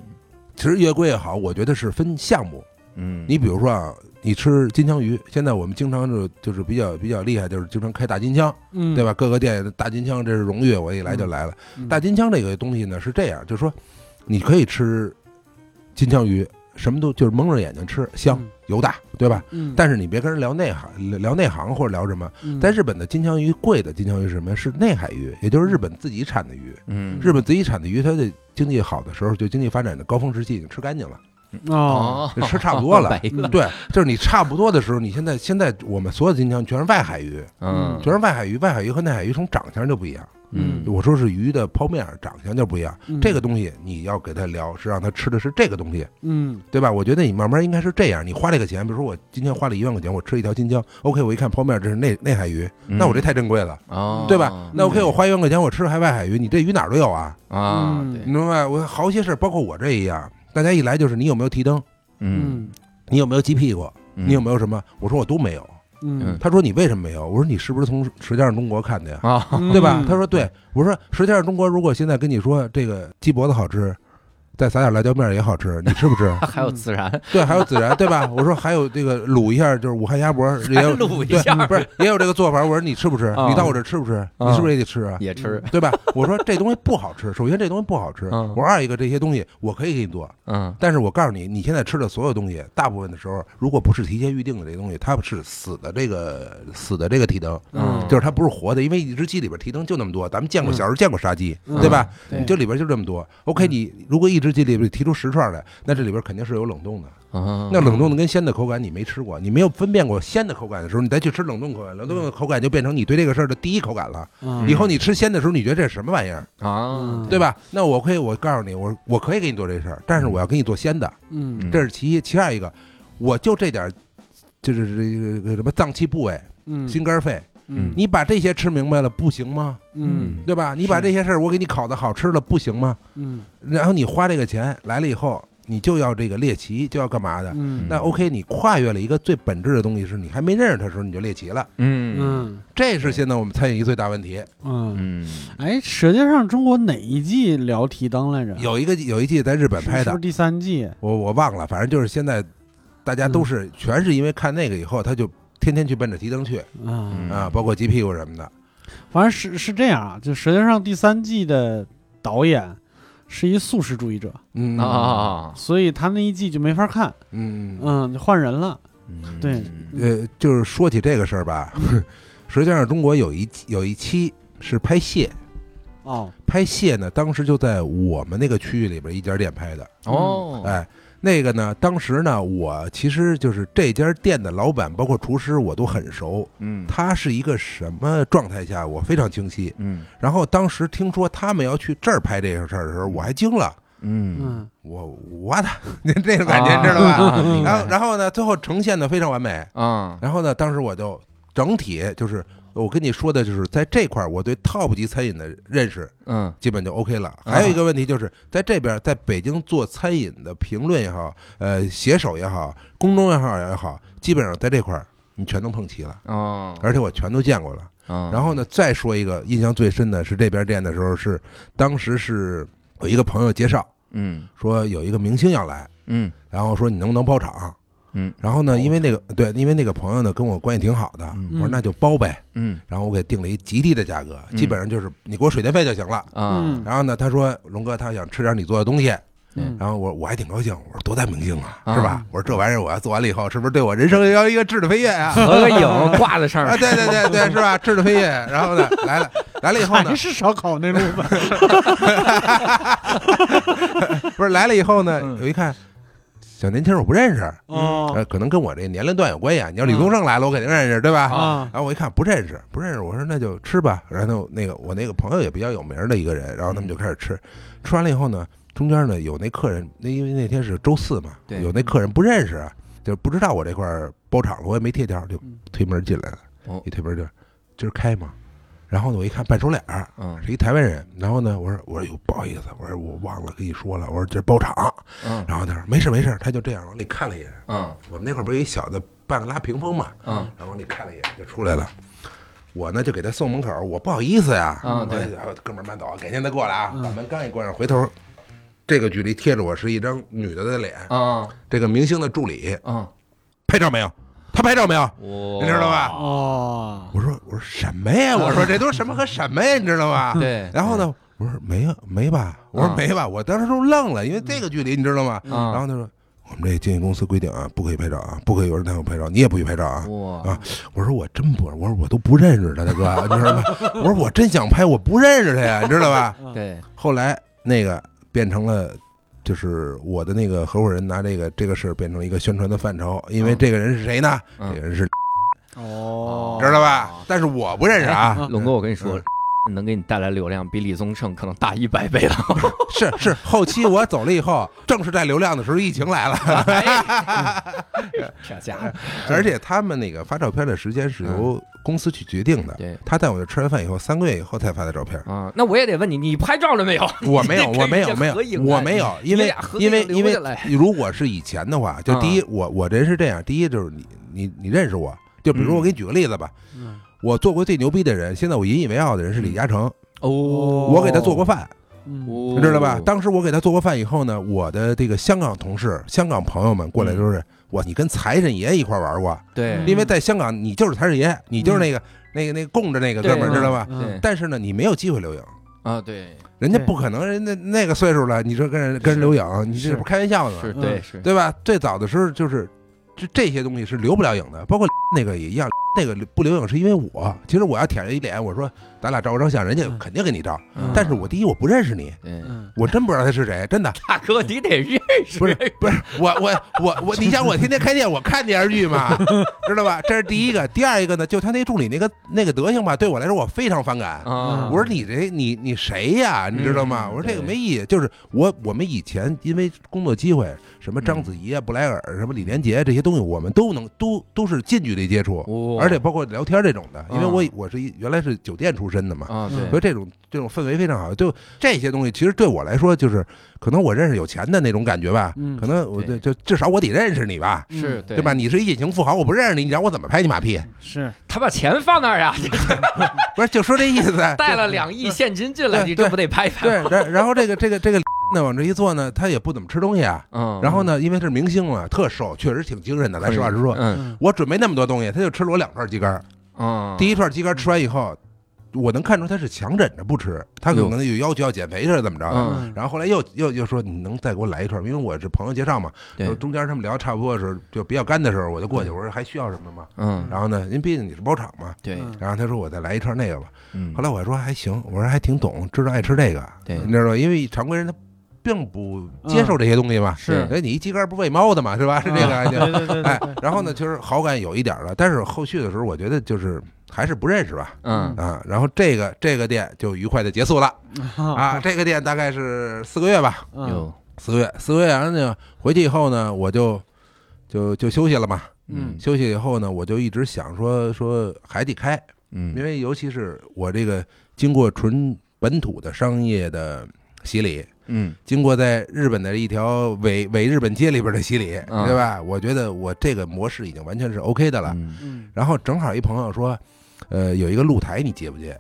其实越贵越好，我觉得是分项目。嗯，你比如说啊，你吃金枪鱼，现在我们经常就就是比较比较厉害，就是经常开大金枪，嗯，对吧？各个店大金枪这是荣誉，我一来就来了。嗯？大金枪这个东西呢是这样，就是说你可以吃金枪鱼，什么都就是蒙着眼睛吃，香嗯油大，对吧？嗯，但是你别跟人聊内行，聊内行或者聊什么。嗯在日本的金枪鱼贵的金枪鱼是什么？是内海鱼，也就是日本自己产的鱼。嗯日本自己产的鱼，它的经济好的时候，就经济发展的高峰时期已经吃干净了，哦，就吃差不多了。对，就是你差不多的时候，你现在现在我们所有的金枪全是外海鱼，嗯全是外海鱼。外海鱼和内海鱼从长相就不一样。嗯我说是鱼的剖面长相就不一样。嗯这个东西你要给他聊，是让他吃的是这个东西，嗯对吧？我觉得你慢慢应该是这样。你花这个钱，比如说我今天花了一万块钱，我吃一条金枪，OK，我一看剖面这是内内海鱼，那我这太珍贵了，哦，对吧？那 OK，我花一万块钱我吃还外海鱼，你这鱼哪儿都有啊，啊，你，明白？我好些事，包括我这一样，大家一来就是你有没有提灯，嗯嗯你有没有鸡屁股，嗯你有没有什么？我说我都没有。嗯他说你为什么没有？我说你是不是从《舌尖上中国》看的呀？对吧？他说对。我说《舌尖上中国》如果现在跟你说这个鸡脖子好吃，再撒点辣椒面也好吃，你吃不吃？还有孜然，对，还有孜然，对吧？我说还有这个卤一下，就是武汉鸭脖 也卤一下不是也有这个做法？我说你吃不吃？啊你到我这吃不吃？你是不是也得吃啊？也吃，对吧？我说这东西不好吃，首先这东西不好吃。嗯我说二一个这些东西我可以给你做，嗯但是我告诉你，你现在吃的所有东西，大部分的时候，如果不是提前预定的这些东西，它是死的这个死的这个提灯，嗯就是它不是活的，因为一只鸡里边提灯就那么多，咱们见过嗯小时候见过杀鸡，嗯对吧？你这里边就这么多。OK，你如果一只鸡里边提出十串来，那这里边肯定是有冷冻的。啊，那冷冻的跟鲜的口感你没吃过，你没有分辨过鲜的口感的时候，你再去吃冷冻口感，冷冻的口感就变成你对这个事儿的第一口感了。嗯以后你吃鲜的时候，你觉得这是什么玩意儿，啊，对吧？那我可以，我告诉你，我我可以给你做这事儿，但是我要给你做鲜的。嗯这是其一，其二一个，我就这点，就是这个什么脏器部位、嗯心肝肺，嗯你把这些吃明白了，不行吗？嗯对吧？你把这些事儿我给你烤的好吃了，不行吗？嗯然后你花这个钱来了以后，你就要这个猎奇，就要干嘛的？嗯那 OK，你跨越了一个最本质的东西，是你还没认识它的时候你就猎奇了，嗯嗯这是现在我们餐饮一最大问题。嗯，嗯哎，《舌尖上中国》哪一季聊提灯来着？有一个有一季在日本拍的是是不是，第三季？我我忘了，反正就是现在大家都是全是因为看那个以后，他就天天去奔着提灯去嗯啊，包括鸡屁股什么的。反正是是这样啊，就《舌尖上》第三季的导演是一素食主义者，嗯。啊，所以他那一季就没法看，嗯。嗯，就换人了。嗯。对。呃，就是说起这个事儿吧，实际上中国有一有一期是拍蟹，哦，拍蟹呢，当时就在我们那个区域里边一家店拍的。哦，哎，那个呢，当时呢，我其实就是这家店的老板，包括厨师，我都很熟。嗯他是一个什么状态下，我非常清晰。嗯然后当时听说他们要去这儿拍这个事儿的时候，我还惊了。嗯嗯我我的，您这种感觉知道吧？啊然后然后呢，最后呈现的非常完美。啊然后呢，当时我就整体就是我跟你说的，就是在这块儿，我对 top 级餐饮的认识嗯基本就 OK 了。还有一个问题就是，在这边，在北京做餐饮的评论也好，呃，写手也好，公众也好也好，基本上在这块儿你全都碰齐了，哦，而且我全都见过了。然然后呢，再说一个印象最深的是这边店的时候是，当时是有一个朋友介绍嗯说有一个明星要来，嗯然后说你能不能包场？嗯然后呢，因为那个对，因为那个朋友呢跟我关系挺好的，嗯我说那就包呗。嗯然后我给定了一极低的价格，嗯基本上就是你给我水电费就行了。啊嗯然后呢，他说龙哥他想吃点你做的东西，嗯然后我我还挺高兴，我说多大明星啊，啊是吧？我说这玩意儿我要做完了以后，是不是对我人生要一个质的飞跃啊？合个影挂在上啊，面，对对对对，是吧？质的飞跃。然后呢，来了来了以后呢还，是烧烤那路子，不是来了以后呢嗯，我一看小年轻我不认识，哦呃，可能跟我这年龄段有关系啊。你要李宗盛来了，我肯定认识，对吧？啊然后我一看不认识，不认识，我说那就吃吧。然后那个我那个朋友也比较有名的一个人，然后他们就开始吃。吃完了以后呢，中间呢有那客人，那因为那天是周四嘛，有那客人不认识啊，就不知道我这块儿包场了，我也没贴条，就嗯推门进来了。哦一推门就今儿开吗？然后呢，我一看半熟脸儿，嗯是一台湾人。然后呢，我说我说哟不好意思，我说我忘了跟你说了，我说这包场。嗯然后他说没事没事，他就这样往里看了一眼。嗯我们那块儿不是有一小的半个拉屏风嘛，嗯然后往里看了一眼就出来了。我呢就给他送门口，我不好意思呀，嗯对哥们儿慢走，改天再过来啊。嗯把门刚一关上，回头这个距离贴着我是一张女的的脸，嗯这个明星的助理嗯，拍照没有？他拍照没有？我你知道吧？哦，我说我说什么呀？我说这都是什么和什么呀？你知道吧？对，然后呢，我说没有没吧？我说嗯没吧？我当时都愣了，因为这个距离你知道吗？嗯，然后他说我们这经纪公司规定啊，不可以拍照啊，不可以有人带我拍照，你也不许拍照啊。哇啊我说我真不，我说我都不认识他，大哥，你知道吗？我说我真想拍，我不认识他呀，你知道吧？对，后来那个变成了。就是我的那个合伙人拿这个这个事儿变成一个宣传的范畴，因为嗯这个人是谁呢？嗯这个人是哦，知道吧？但是我不认识啊。哎龙哥，我跟你说嗯，能给你带来流量比李宗盛可能大一百倍了。是是，后期我走了以后，正是带流量的时候，疫情来了，这家伙，而且他们那个发照片的时间是由公司去决定的。对他带我这吃完饭以后，三个月以后才发的照片。啊，那我也得问你，你拍照了没有？我没有，我没有，没有我没有，因为因为因为如果是以前的话，就第一，我我这人是这样，第一就是你你你认识我，就比如我给你举个例子吧，嗯我做过最牛逼的人，现在我引以为傲的人是李嘉诚，哦，我给他做过饭，你知道吧？当时我给他做过饭以后呢，我的这个香港同事、香港朋友们过来都是，哇，你跟财神爷一块玩过，对。嗯因为在香港你就是财神爷，你就是那个那个那个供着那个哥们儿，知道吧？但是呢，你没有机会留影。啊，对，人家不可能，人家那个岁数了，你说跟人跟人留影，你这是。不开玩笑呢。吗？是，嗯。对是，对吧？最早的时候就是这这些东西是留不了影的，包括 那个也一样。那个不留影是因为我，其实我要舔着一脸，我说咱俩照个张相，人家嗯肯定给你照。嗯但是我第一我不认识你，嗯我真不知道他是谁，真的 大哥你得认识，不是不是我我我我，你想我天天开店，我看电视剧嘛，知道吧？这是第一个，第二一个呢，就他那助理那个那个德行吧，对我来说我非常反感。啊，我说你这你你谁呀？你知道吗？嗯我说这个没意义。就是我我们以前因为工作机会，什么章嗯子怡啊、布莱尔、什么李连杰这些东西，我们都能都都是近距离接触，哦而且包括聊天这种的。因为我啊我是一原来是酒店出身的嘛，啊，嗯对，所以这种这种氛围非常好。就这些东西，其实对我来说，就是可能我认识有钱的那种感觉吧。嗯可能我就就至少我得认识你吧，是，对吧？？你是一隐形富豪，我不认识你，你让我怎么拍你马屁？是他把钱放那儿呀，不是，就说这意思。带了两亿现金进来，你这不得拍一拍？对，然然后这个这个这个呢往这一坐呢，他也不怎么吃东西啊。嗯，然后呢，因为是明星嘛，特瘦，确实挺精神的。来实话实说，嗯嗯我准备那么多东西，他就吃了我两串鸡肝儿。嗯，第一串鸡肝吃完以后，我能看出他是强忍着不吃，他可能有要求要减肥是怎么着的。嗯然后后来又又又说你能再给我来一串，因为我是朋友介绍嘛。对，中间他们聊差不多的时候，就比较干的时候，我就过去，我说还需要什么吗？嗯，然后呢，因为毕竟你是包场嘛，然后他说我再来一串那个吧。嗯后，来我说还行，我说还挺懂，知道爱吃这个，对你知道吧？因为常规人他并不接受这些东西嘛。是哎，你一鸡肝不喂猫的嘛，是吧？是这个啊感觉。对对对哎，然后呢，其实好感有一点了，但是后续的时候，我觉得就是还是不认识吧，嗯。啊，然后这个这个店就愉快的结束了。啊，这个店大概是四个月吧，嗯。有，四个月，四个月，然后呢，回去以后呢，我就就就休息了嘛，嗯。休息以后呢，我就一直想说说还得开，嗯。因嗯，为尤其是我这个经过纯本土的商业的洗礼，嗯。经过在日本的一条伪伪日本街里边的洗礼，嗯。对吧？我觉得我这个模式已经完全是 OK 的了。嗯。嗯。然后正好一朋友说，呃，有一个露台，你接不接？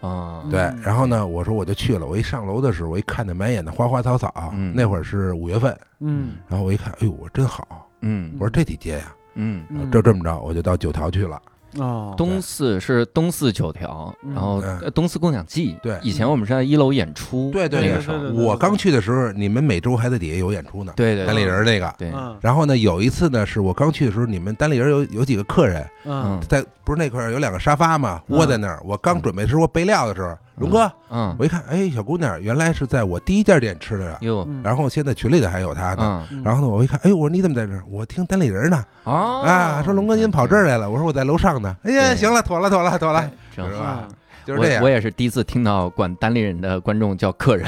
啊，对嗯，然后呢，我说我就去了。我一上楼的时候，我一看那满眼的花花草草，嗯那会儿是五月份，嗯然后我一看，哎呦，我真好，嗯我说这得接呀。嗯嗯就这么着，我就到九条去了。哦，东四是东四九条，嗯然后东四共享记。对以前我们是在一楼演出，对对对那个时候对，对我刚去的时候，你们每周还在底下有演出呢，对对单立对人那个。对，嗯然后呢，有一次呢，是我刚去的时候，你们单立人有有几个客人嗯在，不是那块儿有两个沙发嘛，窝在那儿。我刚准备说备料的时候，龙哥，嗯，我一看，哎，小姑娘，原来是在我第一家店吃的呀。哟，嗯然后现在群里头还有她呢。嗯然后呢，我一看，哎呦，我说你怎么在这儿？我听单立人呢。哦啊，说龙哥您跑这儿来了。我说我在楼上呢。哎呀，行了，妥了，妥了，妥了。是吧？嗯就是这样我我。也是第一次听到管单立人的观众叫客人，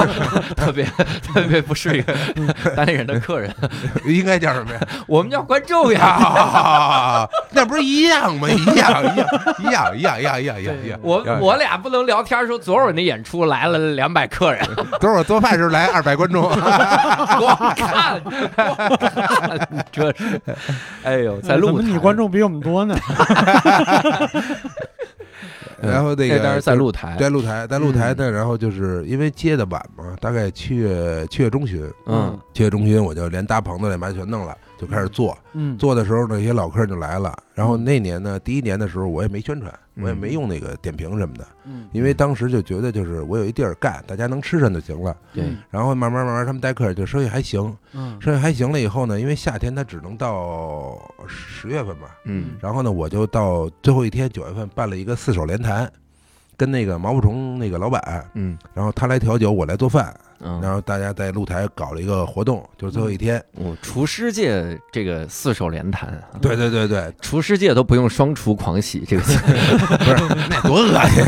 特别特别不适应 单立人的客人，应该叫什么呀？我们叫观众呀。啊，那不是一样吗？一样，一样，一样，一样，一样，一样，一样，一样。我我俩不能聊天说，昨儿我那演出来了两百客人，昨儿我做饭时候来二百观众。光看，光看，这是，哎呦，在录台怎么你观众比我们多呢？然后那个这当时在露台，在露台，在露台呢，然后就是因为接的晚嘛，大概七月七月中旬，嗯。七月中旬我就连搭棚子连嘛全弄了，就开始做。嗯。做的时候呢，一些老客人就来了。然后那年呢，第一年的时候我也没宣传，嗯。我也没用那个点评什么的，嗯。因为当时就觉得就是我有一地儿干，大家能吃上就行了。对，然后慢慢慢慢他们带客人就生意还行，嗯。生意还行了以后呢，因为夏天它只能到十月份吧，嗯。然后呢，我就到最后一天九月份办了一个四手联弹，跟那个毛不虫那个老板，嗯然后他来调酒，我来做饭，嗯然嗯，后大家在露台搞了一个活动，就是最后一天。我厨师界这个四手联弹啊，对对对对，厨师界都不用双厨狂喜这个词，不是那多恶心，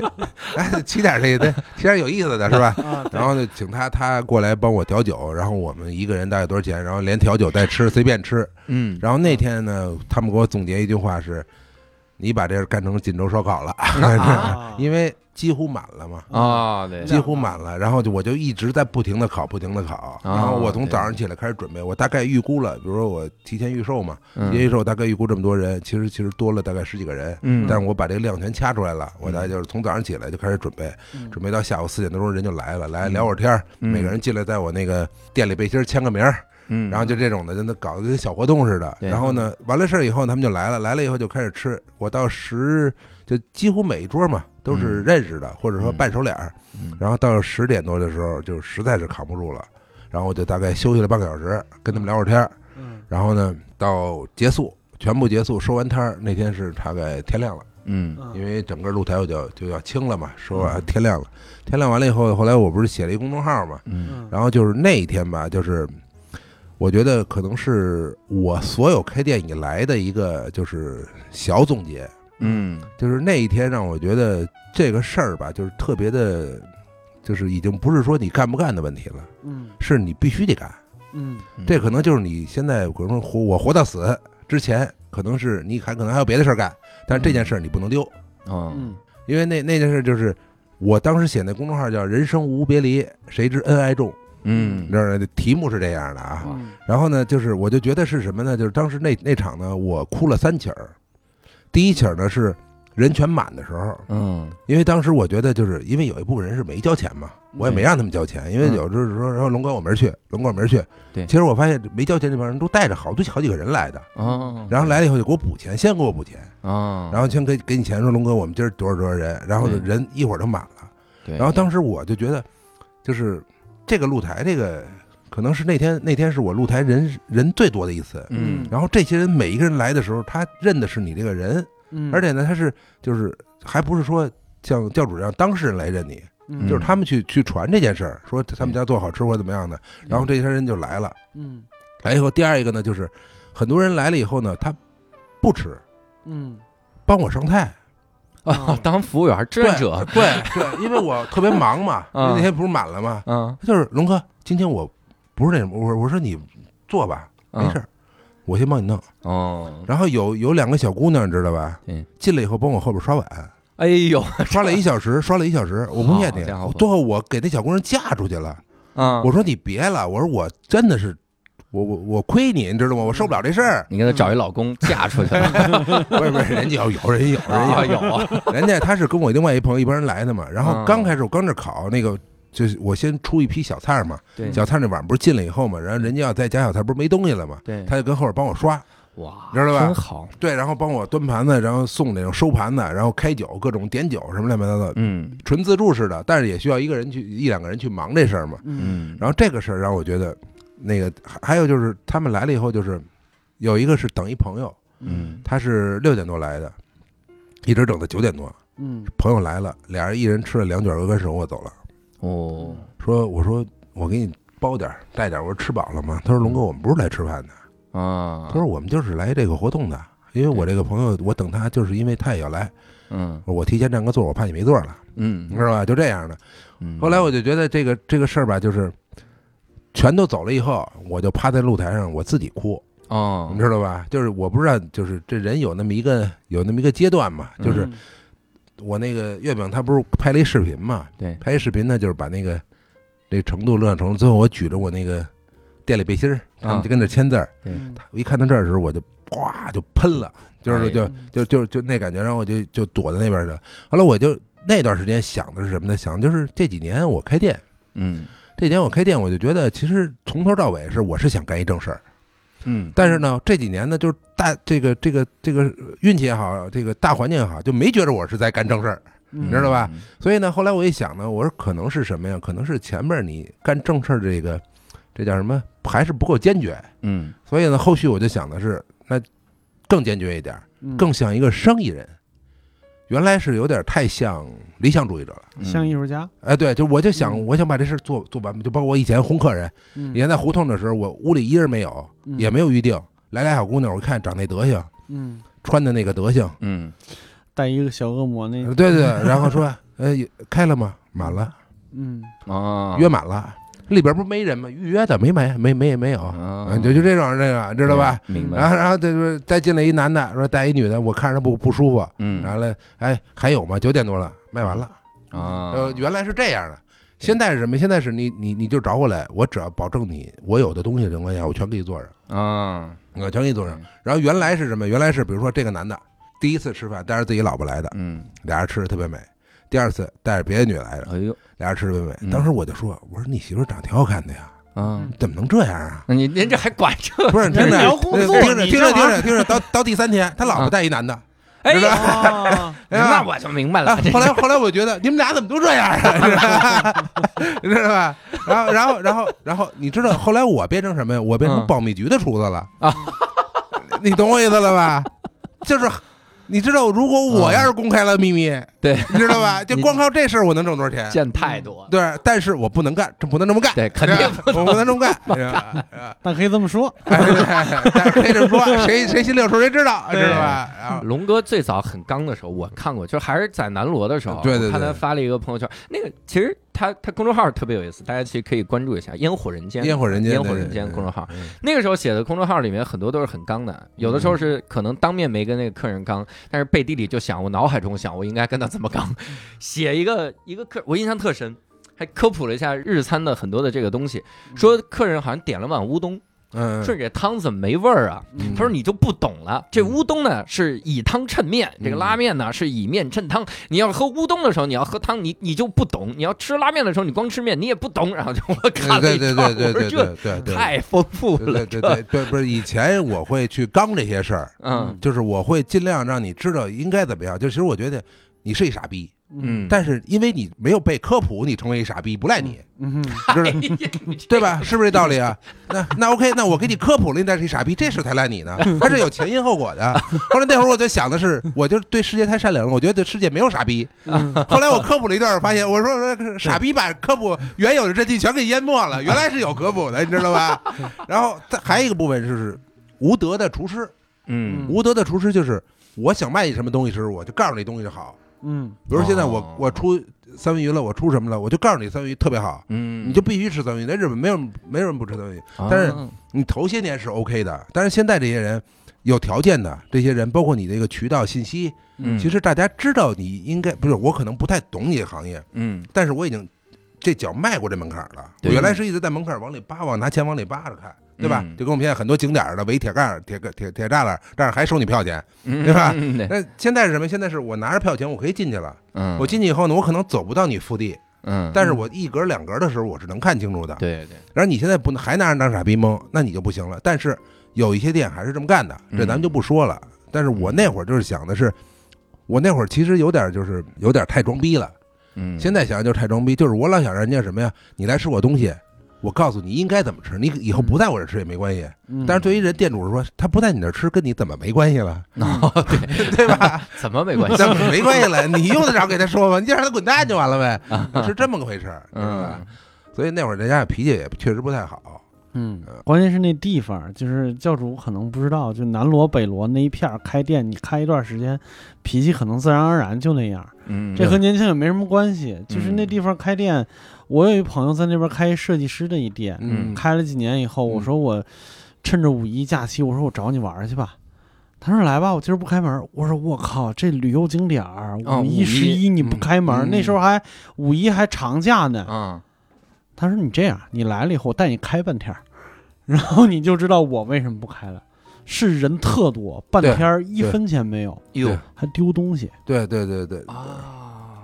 哎，起点这个，起点有意思的是吧？啊，对然后呢，请他他过来帮我调酒，然后我们一个人大概多少钱，然后连调酒带吃随便吃。嗯，然后那天呢，他们给我总结一句话是：“你把这个干成锦州烧烤了，啊。因为几乎满了嘛。”啊，对，几乎满了，然后就我就一直在不停的烤，不停的烤。然后我从早上起来开始准备，我大概预估了，比如说我提前预售嘛，提前预嗯售大概预估这么多人，其实其实多了大概十几个人，嗯，但是我把这个量全掐出来了，我大概就是从早上起来就开始准备，嗯。准备到下午四点多钟人就来了，来嗯。聊会儿天每个人进来在我那个店里背心签个名儿，嗯，然后就这种的，就那搞得跟小活动似的。然后呢，完了事儿以后他们就来了，来了以后就开始吃，我到十就几乎每一桌嘛都是嗯认识的，或者说嗯半熟脸儿。嗯。然后到十点多的时候，就实在是扛不住了，然后我就大概休息了半个小时，跟他们聊会儿天儿。嗯。然后呢，到结束，全部结束，收完摊儿那天是大概天亮了，嗯。因为整个露台我就就要清了嘛，收完嗯。天亮了，天亮完了以后，后来我不是写了一公众号嘛，嗯。嗯。然后就是那一天吧，就是我觉得可能是我所有开店以来的一个就是小总结，嗯。就是那一天让我觉得这个事儿吧，就是特别的，就是已经不是说你干不干的问题了，嗯。是你必须得干。嗯。嗯，这可能就是你现在可能活我活到死之前，可能是你还可能还有别的事儿干，但是这件事儿你不能丢，嗯。嗯。因为那那件事就是我当时写那公众号叫“人生无别离，谁知恩爱重”，嗯你知道？题目是这样的啊。嗯然后呢，就是我就觉得是什么呢？就是当时那那场呢，我哭了三起儿。第一起儿呢是人全满的时候，嗯因为当时我觉得就是因为有一部分人是没交钱嘛，我也没让他们交钱，因为嗯有就是说说龙哥我没去，龙哥我没去。对其实我发现没交钱这帮人都带着好多好几个人来的，哦，然后来了以后就给我补钱，先给我补钱，啊，然后先给给你钱说龙哥我们今儿多少多少人，然后人一会儿就满了。对，然后当时我就觉得，就是这个露台这个可能是那天那天是我露台人人最多的一次。嗯。然后这些人每一个人来的时候，他认的是你这个人，嗯，而且呢，他是就是还不是说像教主让当事人来认你，嗯。就是他们去去传这件事儿，说他们家做好吃或者怎么样的，然后这些人就来了。嗯。来以后，第二一个呢，就是很多人来了以后呢，他不吃，嗯。帮我上菜，啊，当服务员志愿者，对对，因为我特别忙嘛，那天不是满了吗？嗯就是龙哥，今天我不是那什么，我我说你做吧，没事我先帮你弄。哦，然后有有两个小姑娘，你知道吧？嗯，进来以后帮我后边刷碗，哎呦，刷了一小时，刷了一小时，我不骗你最后我给那小姑娘嫁出去了。啊，我说你别了，我说我真的是，我我我亏你，你知道吗？我受不了这事儿。你给他找一老公嫁出去了，不是不是，人家要有人有啊人有，有啊，人家他是跟我另外一朋友一帮人来的嘛。然后嗯刚开始我刚这烤那个，就是我先出一批小菜嘛，对小菜那碗不是进来以后嘛，然后人家要再加小菜，不是没东西了嘛，对，他就跟后边帮我刷。哇，知道吧真好，对，然后帮我端盘子，然后送那种收盘子，然后开酒，各种点酒什么乱七八糟的，嗯纯自助式的，但是也需要一个人去一两个人去忙这事儿嘛。嗯，然后这个事儿让我觉得，那个还还有就是他们来了以后，就是有一个是等一朋友，嗯他是六点多来的，一直等到九点多，嗯朋友来了，俩人一人吃了两卷鹅肝手，我走了。哦，说我说我给你包点儿带点儿，我说吃饱了吗？他说龙哥，我们不是来吃饭的，啊，他说我们就是来这个活动的，因为我这个朋友我等他就是因为他也要来，嗯我提前占个座，我怕你没座了，嗯你知道吧？就这样的。嗯，后来我就觉得这个这个事儿吧，就是全都走了以后，我就趴在露台上我自己哭，哦。你，知道吧？就是我不知道，就是这人有那么一个有那么一个阶段嘛，就是嗯我那个月饼他不是拍了一视频嘛，对，拍一视频呢，就是把那个这程度乐成，最后我举着我那个店里背心儿，他们就跟那签字儿，我一看到这儿的时候，我就哗就喷了，就是哎就就就就那感觉，然后我就就躲在那边去了。后来我就那段时间想的是什么呢？想就是这几年我开店，嗯这几年我开店，我就觉得其实从头到尾是我是想干一正事儿，嗯，但是呢这几年呢就是大这个这个这个运气也好，这个大环境也好，就没觉着我是在干正事儿。你知道吧？所以呢，后来我一想呢，我说可能是什么呀？可能是前面你干正事儿这个，这叫什么？还是不够坚决。嗯所以呢，后续我就想的是，那更坚决一点，嗯更像一个生意人。原来是有点太像理想主义者了。嗯。像艺术家，哎，对，就我就想，嗯。我想把这事做做完，就包括我以前哄客人，嗯。以前在胡同的时候，我屋里一人没有，嗯。也没有预定，来俩小姑娘，我看长那德行，嗯，穿的那个德行，嗯。带一个小恶魔那个，对对，然后说，呃，开了吗？满了。嗯。啊，约满了，里边不是没人吗？预约的没没没没没有，就就这种这个知道吧？明白，然后然后就说再进来一男的，说带一女的，我看着不不舒服，嗯完了，哎，还有吗？九点多了，卖完了。啊，呃，原来是这样的，现在是什么？现在是你你你就找我来，我只要保证你我有的东西的情况下，我全给你做上，啊，我全给你做上。然后原来是什么？原来是比如说这个男的第一次吃饭带着自己老婆来的，嗯，俩人吃的特别美。第二次带着别的女的来的，哎呦俩人吃的美。嗯当时我就说，我说你媳妇儿长挺好看的呀，啊，怎么能这样啊？那你您这还管这？不是，你听着，听着，听着，听着，听着，到到第三天，他老婆带一男的，哎 那我就明白了啊，后来后来我觉得你们俩怎么都这样啊？你知道吧？然后然后然后然后你知道后来我变成什么呀？我变成嗯保密局的厨子了啊！你懂我意思了吧？就是。你知道，如果我要是公开了秘密，对，你知道吧？就光靠这事儿，我能挣多少钱？见太多，对，但是我不能干，这不能这么干，对肯定我不能这么干，但可以这么说，可以这么说，谁谁心里有数谁知道，知道吧？龙哥最早很刚的时候，我看过，就是还是在南锣的时候，对对对他发了一个朋友圈，那个其实他他公众号特别有意思，大家其实可以关注一下“烟火人间”，烟火人间，烟火人间公众号。那个时候写的公众号里面很多都是很刚的，有的时候是可能当面没跟那个客人刚，但是背地里就想，我脑海中想我应该跟他怎么刚，写一个一个客，我印象特深。还科普了一下日餐的很多的这个东西，说客人好像点了碗乌冬，嗯，说这汤怎么没味儿啊？嗯他说你就不懂了，这乌冬呢是以汤衬面，这个拉面呢是以面衬汤。你要喝乌冬的时候，你要喝汤，你你就不懂；你要吃拉面的时候，你光吃面，你也不懂。然后就我看了对对一对对对这对对对，太丰富对了，对对对对，不是以前我会去刚这些事儿，嗯就是我会尽量让你知道应该怎么样。就其实我觉得你是一傻逼，嗯，但是因为你没有被科普，你成为一傻逼不赖你，嗯，知道 对吧？是不是这道理啊？那那 OK，那我给你科普了，你再是一傻逼，这事才赖你呢，它是有前因后果的。后来那会儿我就想的是，我就对世界太善良了，我觉得这世界没有傻逼。嗯后来我科普了一段，发现我说说傻逼把科普原有的真谛全给淹没了，原来是有科普的，你知道吧？然后再还有一个部分就是无德的厨师，嗯无德的厨师就是我想卖你什么东西时，我就告诉你东西就好。嗯。比如现在我哦。我出三文鱼了，我出什么了，我就告诉你三文鱼特别好，嗯，你就必须吃三文鱼。在日本没有没有人不吃三文鱼，啊。但是你头些年是 OK 的，但是现在这些人有条件的这些人，包括你这个渠道信息，嗯。其实大家知道你应该不是我可能不太懂你的行业，嗯。但是我已经这脚迈过这门槛了。我原来是一直在门槛往里扒，往拿钱往里扒着看，对吧？嗯就跟我们现在很多景点儿的围铁盖、铁个铁铁栅栏，但是还收你票钱。嗯对吧那现在是什么？现在是我拿着票钱，我可以进去了。嗯，我进去以后呢，我可能走不到你腹地，嗯，但是我一格两格的时候，我是能看清楚的。对对，然后你现在不能还拿人当傻逼蒙，那你就不行了。但是有一些店还是这么干的，这咱们就不说了。但是我那会儿就是想的是，我那会儿其实有点就是有点太装逼了。嗯，现在想想就是太装逼，就是我老想让人家什么呀？你来吃我东西，我告诉你应该怎么吃，你以后不在我这吃也没关系。嗯但是对于人店主说，他不在你那吃，跟你怎么没关系了？哦，对，对吧？怎么没关系？怎么没关系了？你用得着给他说吗？你就让他滚蛋就完了呗，是这么个回事嗯？所以那会儿大家脾气也确实不太好。嗯，关键是那地方，就是教主可能不知道，就南锣北锣那一片儿开店，你开一段时间，脾气可能自然而然就那样。嗯，这和年轻也没什么关系，就是那地方开店，我有一朋友在那边开设计师的一店，嗯开了几年以后，我说我趁着五一假期，我说我找你玩去吧。他说来吧，我今儿不开门。我说我靠，这旅游景点儿五一十一你不开门，嗯那时候还五一还长假呢。啊，他说你这样，你来了以后我带你开半天，然后你就知道我为什么不开了。是人特多，半天一分钱没有，哟还丢东西。对对对对，啊，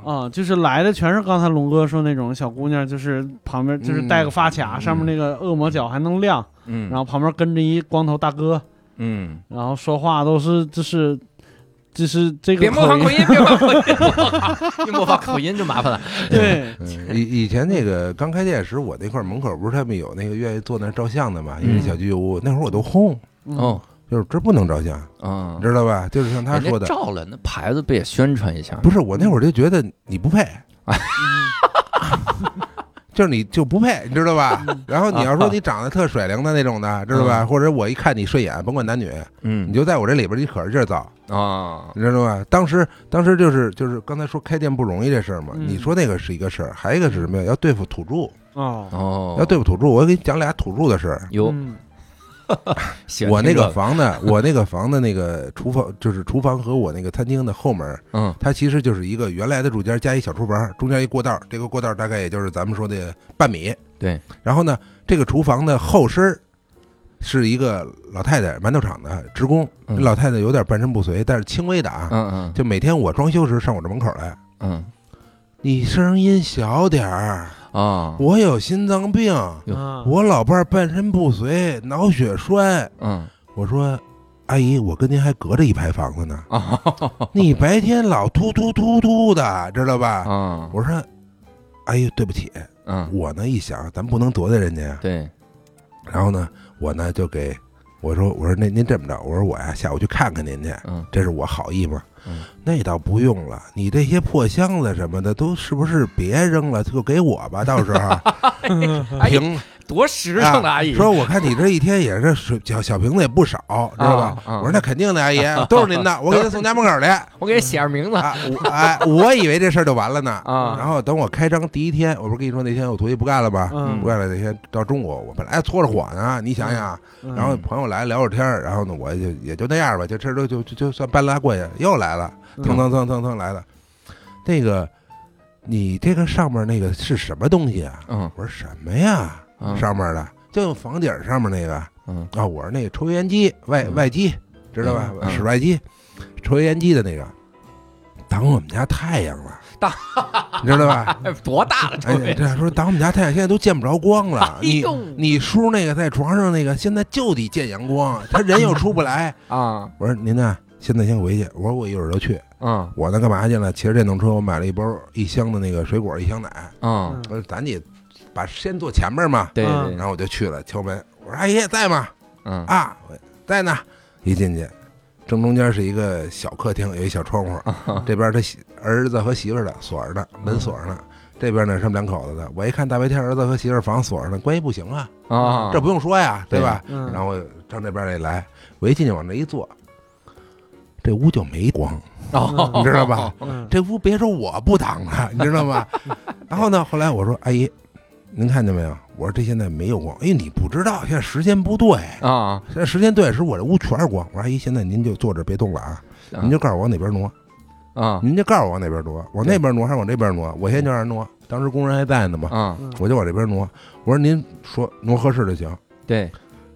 啊，就是来的全是刚才龙哥说那种小姑娘，就是旁边就是戴个发卡，嗯上面那个恶魔角还能亮，嗯，然后旁边跟着一光头大哥，嗯，然后说话都是就是就是这个别模仿口音，口音，别模仿口音，一模仿口音就麻烦了。对，嗯以以前那个刚开店时，我那块儿门口不是他们有那个愿意坐那儿照相的嘛，因为嗯。小居酒屋，那会儿我都轰，嗯。哦，就是这不能照相，嗯你，知道吧？就是像他说的，照了，那牌子不也宣传一下？不是我那会儿就觉得你不配，就是你就不配，你知道吧？然后你要说你长得特水灵的那种的，知道吧？嗯或者我一看你顺眼，甭管男女，嗯你就在我这里边，你可着劲儿造，啊，你知道吧？当时当时就是就是刚才说开店不容易这事儿嘛，嗯你说那个是一个事儿，还有一个是什么呀？要对付土著，哦，哦，要对付土著。我给你讲俩土著的事儿。有嗯 我那个房子，我那个房的那个厨房，就是厨房和我那个餐厅的后门，嗯它其实就是一个原来的住间加一小厨房，中间一过道，这个过道大概也就是咱们说的半米。对，然后呢，这个厨房的后身儿是一个老太太，馒头厂的职工。嗯老太太有点半身不遂，但是轻微的啊。嗯嗯就每天我装修时上我这门口来，嗯你声音小点儿，啊。我有心脏病，啊我老伴儿半身不遂，脑血栓。嗯。我说，阿姨，我跟您还隔着一排房子呢，啊。你白天老突突突突的，知道吧？啊。我说，阿姨，对不起，嗯。我呢一想，咱不能得罪人家。呀。对。然后呢，我呢就给我说，我说那您这么着，我说我呀下午去看看您去，嗯这是我好意嘛。嗯那倒不用了，你这些破箱子什么的都是不是别扔了，就给我吧，到时候阿姨瓶多实诚的阿姨，说我看你这一天也是水小小瓶子也不少，知道吧？啊啊我说那肯定的，阿姨 都是您的，我给您送家门口去。我给写上名字啊，哎，我以为这事儿就完了呢。啊然后等我开张第一天，我不是跟你说那天我徒弟不干了吧？嗯不干了那天到中午，我本来搓着火呢，你想想，嗯然后朋友来聊会儿天儿，然后呢我就也就那样吧，就这都就就就算搬拉过去，又来了，嗯腾腾腾腾腾来了。那个，你这个上面那个是什么东西啊？嗯我说什么呀？嗯上面的就用房顶上面那个嗯啊，我是那个抽油烟机外嗯外机，知道吧嗯？嗯室外机，抽油烟机的那个，挡我们家太阳了，挡，你知道吧？哎 多大了哎这，位？这说挡我们家太阳，现在都见不着光了。你你叔那个在床上那个，现在就得见阳光，他人又出不来。啊我说您呢，现在先回去。我说我一会儿就去。嗯我呢干嘛去了？骑着电动车，我买了一包一箱的那个水果，一箱奶。嗯，嗯我说咱得把先坐前面嘛。对然后我就去了，敲门。我说阿姨在吗？嗯啊，我在呢。一进去，正中间是一个小客厅，有一小窗户。这边他媳儿子和媳妇儿的锁着呢，门锁着呢。这边呢是他们两口子的。我一看大白天儿子和媳妇儿房锁着呢，关系不行啊，啊，这不用说呀，对吧？嗯然后我上这边一来，我一进去往那一坐，这屋就没光，哦，你知道吧？嗯这屋别说我不挡了，你知道吗？然后呢，后来我说阿姨，您看见没有？我说这现在没有光。哎，你不知道，现在时间不对，啊，现在时间对时，我这屋全是光。我说阿姨，现在您就坐这别动了啊，您就告诉我往哪边挪，啊您就告诉我往哪边挪，往那边挪还是往这边挪？我先叫人挪，当时工人还在呢嘛，啊，嗯我就往这边挪。我说您说挪合适就行。对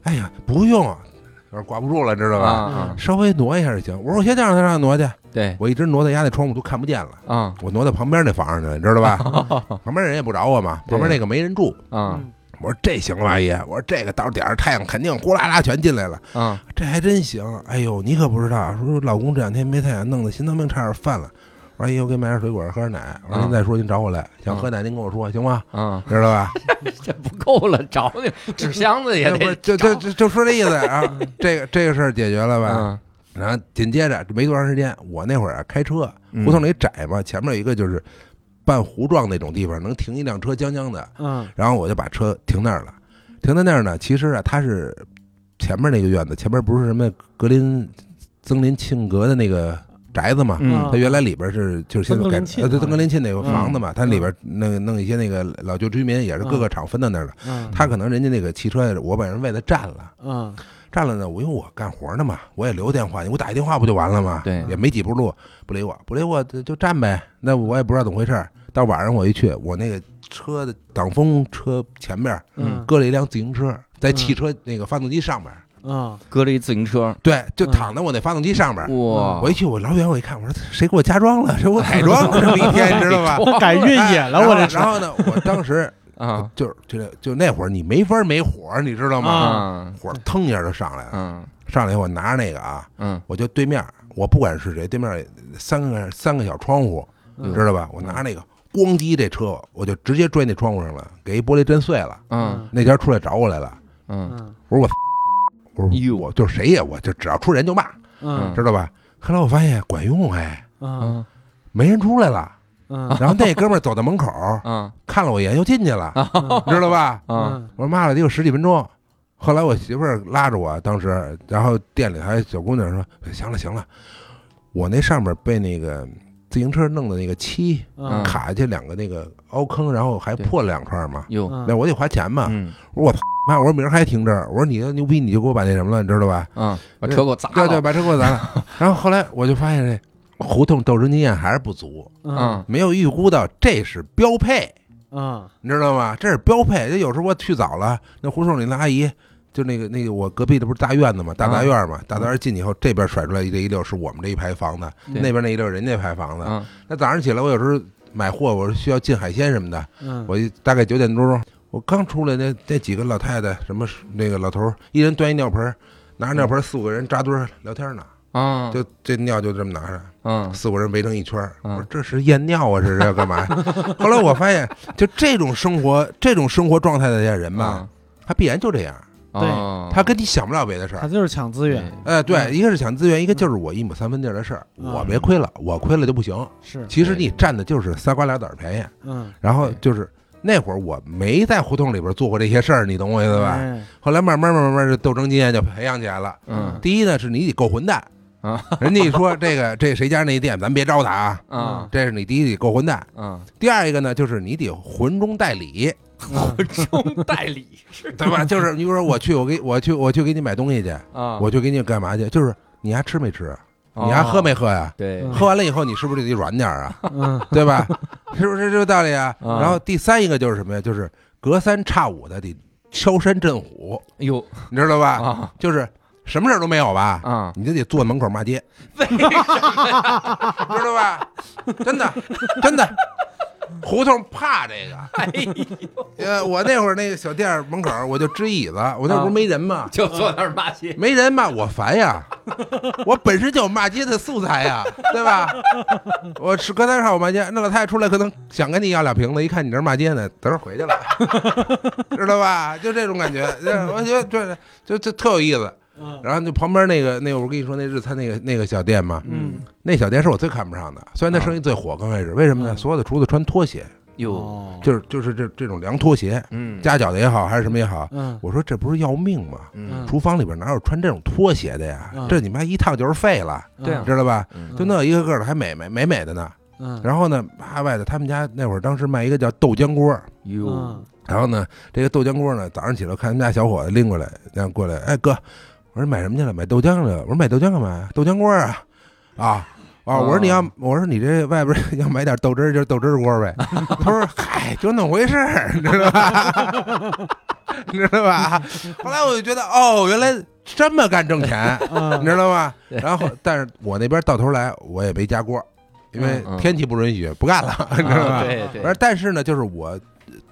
哎呀，不用，有点挂不住了，知道吧？啊稍微挪一下就行。我说我先让他让他挪去，对我一直挪到家那窗户都看不见了。啊我挪到旁边那房上去了，你知道吧？旁边人也不找我嘛，旁边那个没人住。啊嗯我说这行了吧，阿姨？我说这个到点儿太阳肯定呼啦啦全进来了，嗯这还真行。哎呦，你可不知道，说老公这两天没太阳，弄得心脏病差点犯了。我说阿姨，我给你买点水果，喝点奶。我说嗯您再说，您找我来，想喝奶您跟我说行吗？嗯，知道吧？这不够了，找你纸箱子也不就就就就说这意思啊。这个这个事儿解决了吧？嗯然后紧接着没多长时间，我那会儿啊开车，嗯胡同里窄嘛，前面有一个就是半弧状那种地方，能停一辆车将将的。嗯然后我就把车停那儿了。停在那儿呢，其实啊，它是前面那个院子，前面不是什么格林曾林沁格的那个宅子嘛？嗯它原来里边是就是现在改曾格林沁呃对啊曾格林沁那个房子嗯嘛，它里边弄弄一些那个老旧居民，也是各个厂分到那儿的。嗯他可能人家那个汽车，我把人位子占了。嗯占了呢，我因为我干活呢嘛，我也留电话，你给我打一电话不就完了吗？对也没几步路，不理我，不理我就就站呗。那我也不知道怎么回事儿。到晚上我一去，我那个车的挡风车前面嗯搁了一辆自行车，在汽车那个发动机上边，嗯搁了一自行车，对，就嗯躺在我那发动机上边。哇，我一去，我老远我一看，我说谁给我加装了？谁给我改装了？这么一天，你知道吧？改越野了，我这车然后呢，我当时啊就是就就那会儿你没法没火，你知道吗？啊火腾一下就上来了，嗯上来以后我拿着那个啊，嗯我就对面，我不管是谁，对面三个三个小窗户，知道吧？我拿那个咣叽这车，我就直接拽那窗户上了，给一玻璃震碎了。嗯那家出来找我来了，嗯嗯我说我，我说哟我就是谁呀？我就只要出人就骂，嗯知道吧？后来我发现管用，哎，嗯嗯没人出来了。嗯然后那哥们儿走到门口，嗯看了我一眼，又进去了，嗯知道吧？嗯我说妈了得有十几分钟。后来我媳妇儿拉着我，当时，然后店里还小姑娘说：“行了行了，我那上面被那个自行车弄的那个漆嗯卡下去两个那个凹坑，然后还破了两块嘛，哟嗯那我得花钱嘛。嗯我说我妈，我说明儿还停这儿，我说你要牛逼你就给我把那什么了，你知道吧？嗯，把车给我砸了对对，了，把车给我砸了。然后后来我就发现这胡同斗争经验还是不足，嗯没有预估到这是标配。嗯你知道吗？这是标配。这有时候我去早了，那胡同里那阿姨，就那个那个我隔壁的不是大院子嘛，大杂院嘛，大杂院进去以后，这边甩出来这一溜是我们这一排房子，对那边那一溜人家排房子。嗯那早上起来，我有时候买货，我说需要进海鲜什么的，嗯我一大概九点多钟，我刚出来，那那几个老太太，什么那个老头，一人端一尿盆，拿着尿盆四五个人扎堆聊天呢，啊。就这尿就这么拿着，嗯四五个人围成一圈儿，我嗯说这是验尿啊，这是要干嘛？后来我发现，就这种生活，这种生活状态的这些人吧，他必然就这样，对。哦他跟你想不了别的事儿。他就是抢资源，哎，对，嗯一个是抢资源，一个就是我一亩三分地的事儿，嗯。我别亏了，我亏了就不行。是。其实你占的就是仨瓜俩枣儿便宜，嗯。然后就是那会儿我没在胡同里边做过这些事儿，你懂我意思吧？哎。后来慢慢慢慢慢，这斗争经验就培养起来了。嗯。第一呢，是你得够混蛋啊，人家一说这个这谁家那店，咱别招他啊，啊这是你第一得够混蛋。嗯，第二一个呢，就是你得混中带理，混中带理是对吧？就是你比如说我去，我给我去我去给你买东西去，啊，我去给你干嘛去？就是你还吃没吃？哦你还喝没喝呀？对嗯喝完了以后，你是不是得软点啊？嗯 对吧？是不是这个道理啊？啊然后第三一个就是什么呀？就是隔三差五的得敲山震虎，哟你知道吧？啊就是什么事儿都没有吧？啊，你就得坐门口骂街，为什么呀？知道吧？真的，真的，胡同怕这个。哎呦，呃，我那会儿那个小店儿门口，我就支椅子，我那不是没人吗？就坐那儿骂街，没人骂我烦呀，我本身就有骂街的素材呀，对吧？我是隔三差五骂街，那老太太出来可能想跟你要两瓶子，一看你这儿骂街呢，等会儿回去了，知道吧？就这种感觉，我觉得这就就特有意思。嗯。然后就旁边那个那个，我跟你说那日餐那个那个小店嘛，嗯。那小店是我最看不上的，虽然那生意最火，刚开始为什么呢？嗯。所有的厨子穿拖鞋，哟，哦。就是就是这这种凉拖鞋，嗯。夹脚的也好还是什么也好，嗯。我说这不是要命吗？嗯。厨房里边哪有穿这种拖鞋的呀？嗯。这你妈一趟就是废了，对啊知道吧？嗯。就那一个个的还美美美美的呢。嗯。然后呢，啪外头他们家那会儿当时卖一个叫豆浆锅，哟嗯。然后呢，这个豆浆锅呢，早上起来看他们家小伙子拎过来，然后过来，哎哥，我说买什么去了？买豆浆去了。我说买豆浆干嘛呀？豆浆锅啊，啊。啊！我说你要，我说你这外边要买点豆汁儿，就是豆汁儿锅呗。他说：“嗨，就那么回事儿，你知道吧？你知道吧？”后来我就觉得，哦，原来这么干挣钱，你嗯知道吧？然后，但是我那边到头来我也没加锅，因为天气不允许，不干了，你知道吧？对对而但是呢，就是我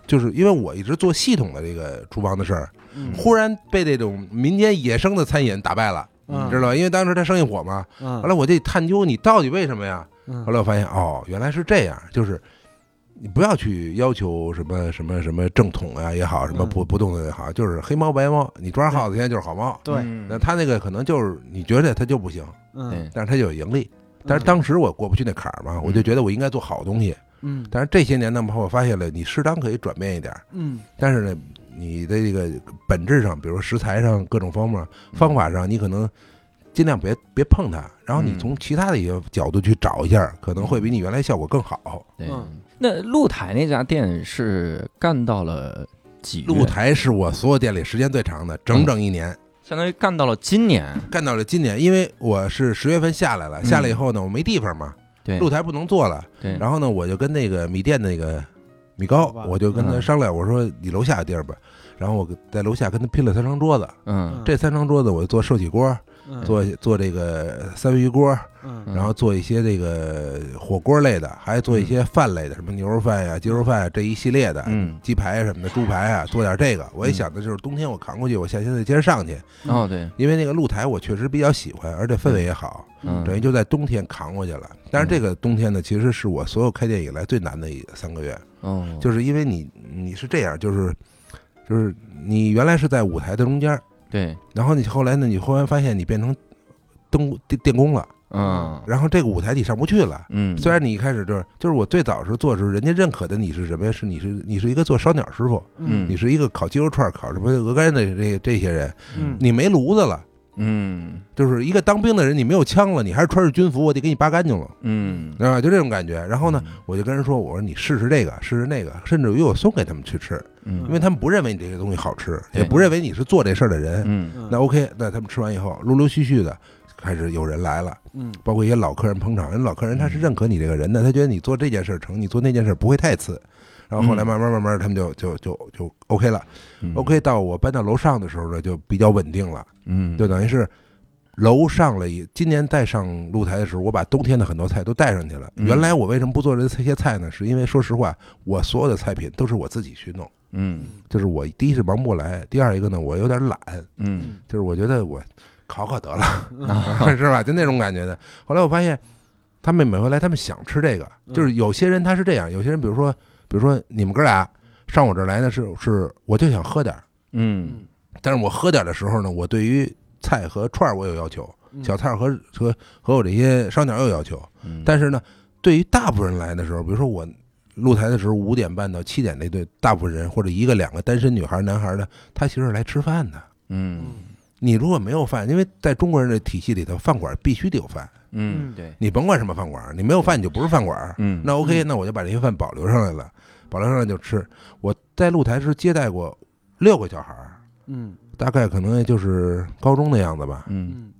就是因为我一直做系统的这个厨房的事儿，嗯。忽然被这种民间野生的餐饮打败了，嗯。你知道吧？因为当时他生意火嘛，嗯。后来我就探究你到底为什么呀？嗯。后来我发现哦，原来是这样，就是你不要去要求什么什么什么正统啊也好，什么嗯。不不动的也好，就是黑猫白猫，你抓耗子现在就是好猫。对。嗯。那他那个可能就是你觉得他就不行，嗯。但是他就有盈利。但是当时我过不去那坎儿嘛，我就觉得我应该做好东西。嗯。但是这些年呢，我发现了，你适当可以转变一点儿，嗯。但是呢，你的这个本质上，比如说食材上各种方面方法上，你可能尽量别别碰它，然后你嗯从其他的一些角度去找一下，可能会比你原来效果更好。嗯，那露台那家店是干到了几？露台是我所有店里时间最长的，整整一年，相当于干到了今年。干到了今年，因为我是十月份下来了，嗯下来以后呢，我没地方嘛，对，露台不能做了，对，然后呢，我就跟那个米店那个米高，我就跟他嗯。商量，我说你楼下有地儿吧，然后我在楼下跟他拼了三张桌子，嗯。这三张桌子我就做寿喜锅，嗯。做做这个三文鱼锅，嗯。嗯。然后做一些这个火锅类的，还做一些饭类的，什么牛肉饭呀、鸡肉饭呀这一系列的，嗯，鸡排什么的，猪排啊，做点这个。我也想的就是冬天我扛过去，我夏天再接着上去，哦对，因为那个露台我确实比较喜欢，而且氛围也好，嗯，等于就在冬天扛过去了。但是这个冬天呢，其实是我所有开店以来最难的一三个月，哦，就是因为你你是这样，就是就是你原来是在舞台的中间，对，然后你后来呢，你忽然发现你变成灯电电工了。嗯然后这个舞台你上不去了。嗯，虽然你一开始就是就是我最早时候做的时候，人家认可的你是什么呀？是你是你是一个做烧鸟师傅，嗯你是一个烤鸡肉串、烤什么鹅肝的这这些人，嗯你没炉子了，嗯。就是一个当兵的人，你没有枪了，你还是穿着军服，我得给你扒干净了，嗯，啊，就这种感觉。然后呢，我就跟人说，我说你试试这个，试试那个，甚至于我送给他们去吃，嗯，因为他们不认为你这个东西好吃，也不认为你是做这事儿的人。嗯。嗯那 OK，那他们吃完以后，陆陆续续的开始有人来了。嗯。包括一些老客人捧场，人老客人他是认可你这个人的，他觉得你做这件事儿成，你做那件事儿不会太次。然后后来嗯慢慢慢慢，他们就就就就 OK 了。嗯 OK 到我搬到楼上的时候呢，就比较稳定了，嗯，就等于是楼上了一。今年再上露台的时候，我把冬天的很多菜都带上去了。嗯原来我为什么不做这些菜呢？是因为说实话，我所有的菜品都是我自己去弄，嗯就是我第一是忙不过来，第二一个呢，我有点懒，嗯就是我觉得我考考得了。啊 是吧？就那种感觉的。后来我发现，他们每回来，他们想吃这个，嗯就是有些人他是这样，有些人比如说，比如说你们哥俩上我这儿来呢，是是，我就想喝点儿，嗯。但是我喝点儿的时候呢，我对于菜和串儿我有要求，嗯。小菜儿和和和我这些烧鸟有要求，嗯，但是呢，对于大部分人来的时候，比如说我。露台的时候，五点半到七点那对大部分人或者一个两个单身女孩、男孩的，他其实是来吃饭的。嗯你如果没有饭，因为在中国人的体系里头，饭馆必须得有饭。嗯对，你甭管什么饭馆，你没有饭你就不是饭馆。嗯那 OK，那我就把这些饭保留上来了，保留上来就吃。我在露台是接待过六个小孩儿，嗯大概可能也就是高中的样子吧，嗯嗯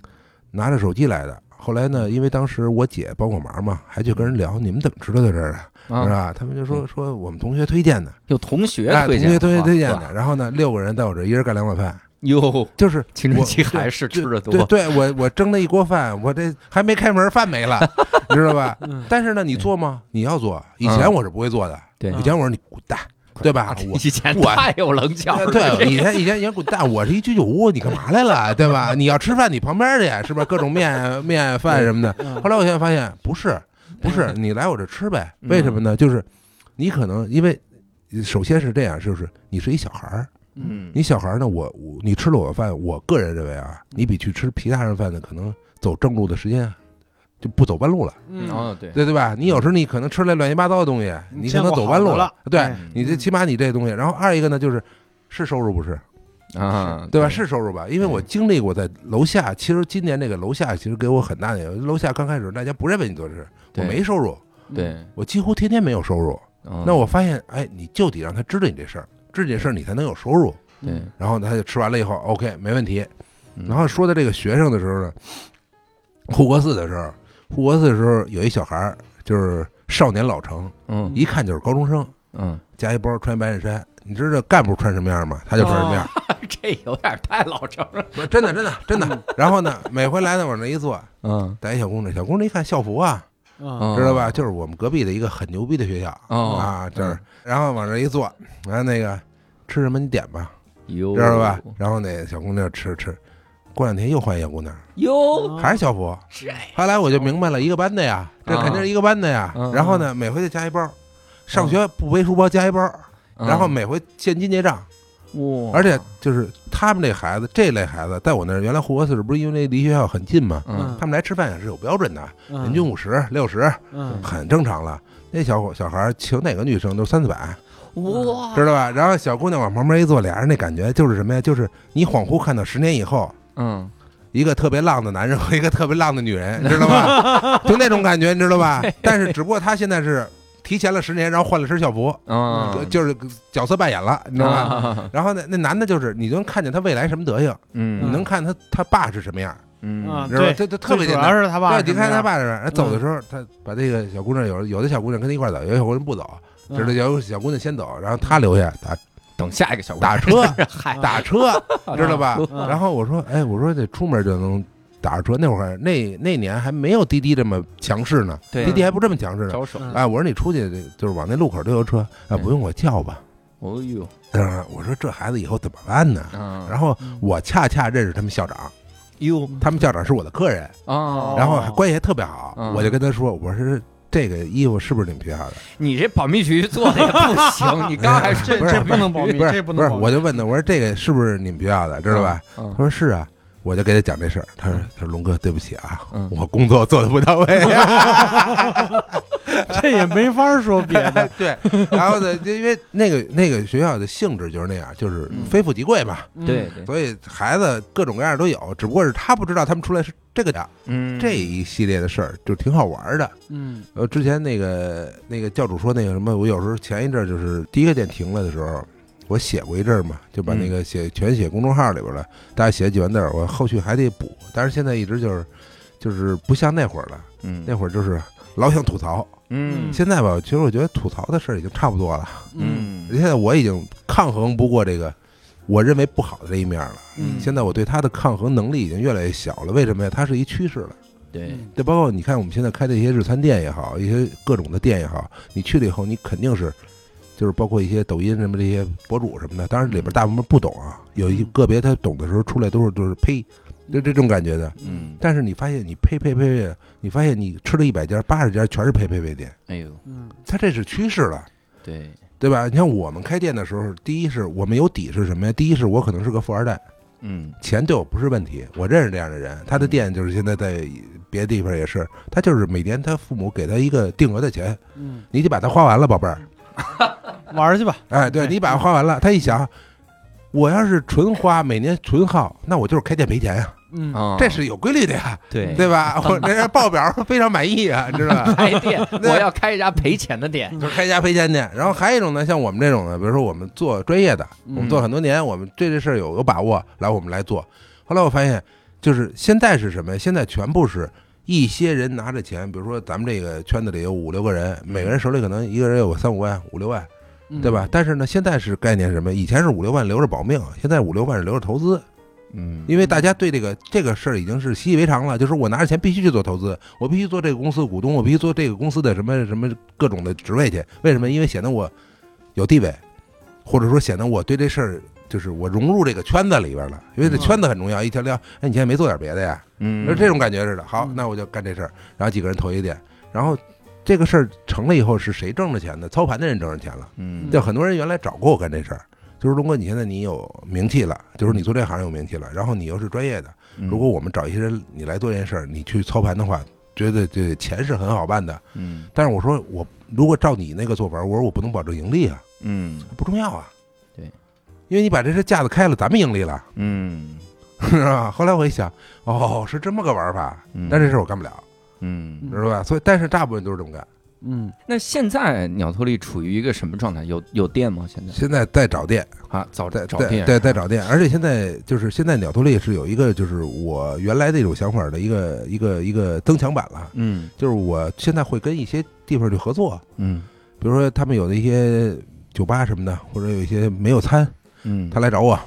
拿着手机来的。后来呢，因为当时我姐帮我忙嘛，还去跟人聊，你们怎么知道在这儿的，是啊，吧？他们就说说我们同学推荐的，有同学哎，推荐，同学同学推荐的。，然后呢，六个人在我这儿，一人干两碗饭，哟，就是青春期我还是吃的对多，对，我我蒸了一锅饭，我这还没开门，饭没了，你知道吧？嗯但是呢，你做吗？你要做。以前我是不会做的，对以前我说你滚蛋，对吧？我以前我太有棱角了，对，以前以前以前滚蛋，我是一居酒屋，你干嘛来了，对吧？你要吃饭，你旁边去，是不是？各种面面饭什么的。嗯后来我现在发现，不是，不是，你来我这吃呗？为什么呢？就是你可能因为，首先是这样，就是你是一小孩儿，嗯你小孩儿呢，我我你吃了我的饭，我个人认为啊，你比去吃其他人饭的，可能走正路的时间就不走弯路了。嗯哦对，对对吧？你有时候你可能吃了乱七八糟的东西，你可能走弯路了对哎你这起码你这东西。然后二一个呢，就是是收入不是，啊，对吧？是收入吧？因为我经历过在楼下，其实今年这个楼下其实给我很大的，楼下刚开始大家不认为你做事，我没收入，对，我几乎天天没有收入。嗯那我发现，哎，你就得让他知道你这事儿，这事儿你才能有收入。对，然后他就吃完了以后，OK，没问题。嗯然后说到这个学生的时候呢，护国寺的时候，护国寺的时候有一小孩儿，就是少年老成，嗯一看就是高中生，嗯，夹一包穿一白衬衫。你知道干部穿什么样吗？他就穿什么样，这有点太老成了，不是真的真的真的。然后呢，每回来呢往那一坐，嗯带一小姑娘，小姑娘一看校服啊，嗯知道吧？就是我们隔壁的一个很牛逼的学校哦啊，这儿嗯，然后往这一坐，然后那个吃什么你点吧，哟，知道吧？然后那小姑娘吃吃，过两天又换一小姑娘，哟，还是校服。是。哎，后来我就明白了，一个班的呀，这肯定是一个班的呀。嗯。然后呢，每回就加一包，上学不背书包加一包，嗯。然后每回现金结账。哇，而且就是他们这孩子，这类孩子，在我那儿原来护国寺不是因为离学校很近嘛，嗯。他们来吃饭也是有标准的，嗯。人均五十、六十，嗯。很正常了。那小伙小孩儿请哪个女生都三四百，哇，知道吧？然后小姑娘往旁边一坐，俩人那感觉就是什么呀？就是你恍惚看到十年以后，嗯，一个特别浪的男人和一个特别浪的女人，你知道吧？就那种感觉，你知道吧？但是只不过他现在是提前了十年，然后换了身校服，嗯，就是角色扮演了，你知道吧？吧？然后那那男的就是你就能看见他未来什么德行，嗯，你能看他他爸是什么样，嗯啊，你知道吧？对，这这特别主简单。要是他爸对，你看他爸这嗯边，走的时候，他把这个小姑娘有有的小姑娘跟他一块走，有的小姑娘不走，嗯知道有小姑娘先走，然后他留下打等下一个小姑娘打车，打车，知道吧？嗯然后我说，哎，我说这出门就能打着车，那会儿那那年还没有滴滴这么强势呢，对滴滴还不这么强势呢。哎，我说你出去就是往那路口都有车，啊，嗯不用我叫吧？哦呦，嗯，我说这孩子以后怎么办呢？嗯，然后嗯我恰恰认识他们校长，哟他们校长是我的客人，啊，然后还关系还特别好嗯，我就跟他说，我说这个衣服是不是你们学校的？你这保密局做的也不行，你刚还说这这不能保密，不是不是，这不能保密我就问他，我说这个是不是你们学校的？知道吧？？嗯他说是啊，我就给他讲这事儿。他说他说龙哥，对不起啊嗯，我工作做的不到位。这也没法说别的。对，然后呢，就因为那个那个学校的性质就是那样，就是嗯非富即贵嘛，对对，所以孩子各种各样都有，只不过是他不知道他们出来是这个的。嗯，这一系列的事儿就挺好玩的。嗯呃，之前那个那个教主说那个什么，我有时候前一阵儿就是第一个店停了的时候，我写过一阵儿嘛，就把那个写全写公众号里边了，大家写几万字儿，我后续还得补，但是现在一直就是就是不像那会儿了，嗯。那会儿就是老想吐槽，嗯。现在吧，其实我觉得吐槽的事儿已经差不多了，嗯。嗯现在我已经抗衡不过这个我认为不好的这一面了。嗯。现在我对它的抗衡能力已经越来越小了，为什么呀？它是一趋势了。对，就包括你看我们现在开的一些日餐店也好，一些各种的店也好，你去了以后，你肯定是，就是包括一些抖音什么这些博主什么的，当然里边大部分不懂啊，有一个别他懂的时候出来都是都是呸，就这种感觉的。嗯，但是你发现你呸呸呸呸，你发现你吃了一百家八十家全是呸呸呸店，哎呦，嗯它这是趋势了。对，对吧？你像我们开店的时候，第一是我们有底是什么呀？第一是我可能是个富二代，嗯钱对我不是问题，我认识这样的人，他的店就是现在在别的地方也是，他就是每年他父母给他一个定额的钱，嗯，你得把它花完了，宝贝儿。玩儿去吧。哎，对对你把它花完了，他一想，我要是纯花，每年纯耗，那我就是开店赔钱呀，嗯啊，这是有规律的呀，对对吧？我这报表非常满意啊，你知道吧？开店，我要开一家赔钱的店，就是开一家赔钱店，然后还有一种呢，像我们这种的，比如说我们做专业的，嗯我们做很多年，我们对这事儿有有把握，来我们来做。后来我发现，就是现在是什么呀？现在全部是一些人拿着钱，比如说咱们这个圈子里有五六个人，每个人手里可能一个人有三五万、五六万，嗯对吧？？但是呢，现在是概念是什么？以前是五六万留着保命，现在五六万是留着投资，嗯，因为大家对这个这个事儿已经是习以为常了，就是我拿着钱必须去做投资，我必须做这个公司的股东，我必须做这个公司的什么什么各种的职位去。为什么？因为显得我有地位，或者说显得我对这事儿就是我融入这个圈子里边了。因为这嗯圈子很重要，一条聊，哎，你现在没做点别的呀？嗯，就这种感觉似的。好，嗯那我就干这事儿，然后几个人投一点，然后这个事儿成了以后是谁挣着钱的？操盘的人挣着钱了。嗯，就很多人原来找过我干这事儿，就是龙哥，你现在你有名气了，就是你做这行有名气了，然后你又是专业的，嗯如果我们找一些人你来做这件事儿，你去操盘的话，觉得这钱是很好办的。嗯但是我说我如果照你那个做法，我说我不能保证盈利啊，嗯不重要啊。对，因为你把这车架子开了，咱们盈利了，嗯。是吧？后来我一想，哦，是这么个玩法，嗯，但这事儿我干不了，嗯，知道吧？所以，但是大部分都是这么干。嗯。那现在鸟托利处于一个什么状态？有有店吗？现在？现在在找店，啊，早在找店，对对在找店，而且现在就是现在鸟托利是有一个就是我原来那种想法的一个一个一个增强版了，嗯。就是我现在会跟一些地方去合作，嗯。比如说他们有的一些酒吧什么的，或者有一些没有餐，嗯，他来找我，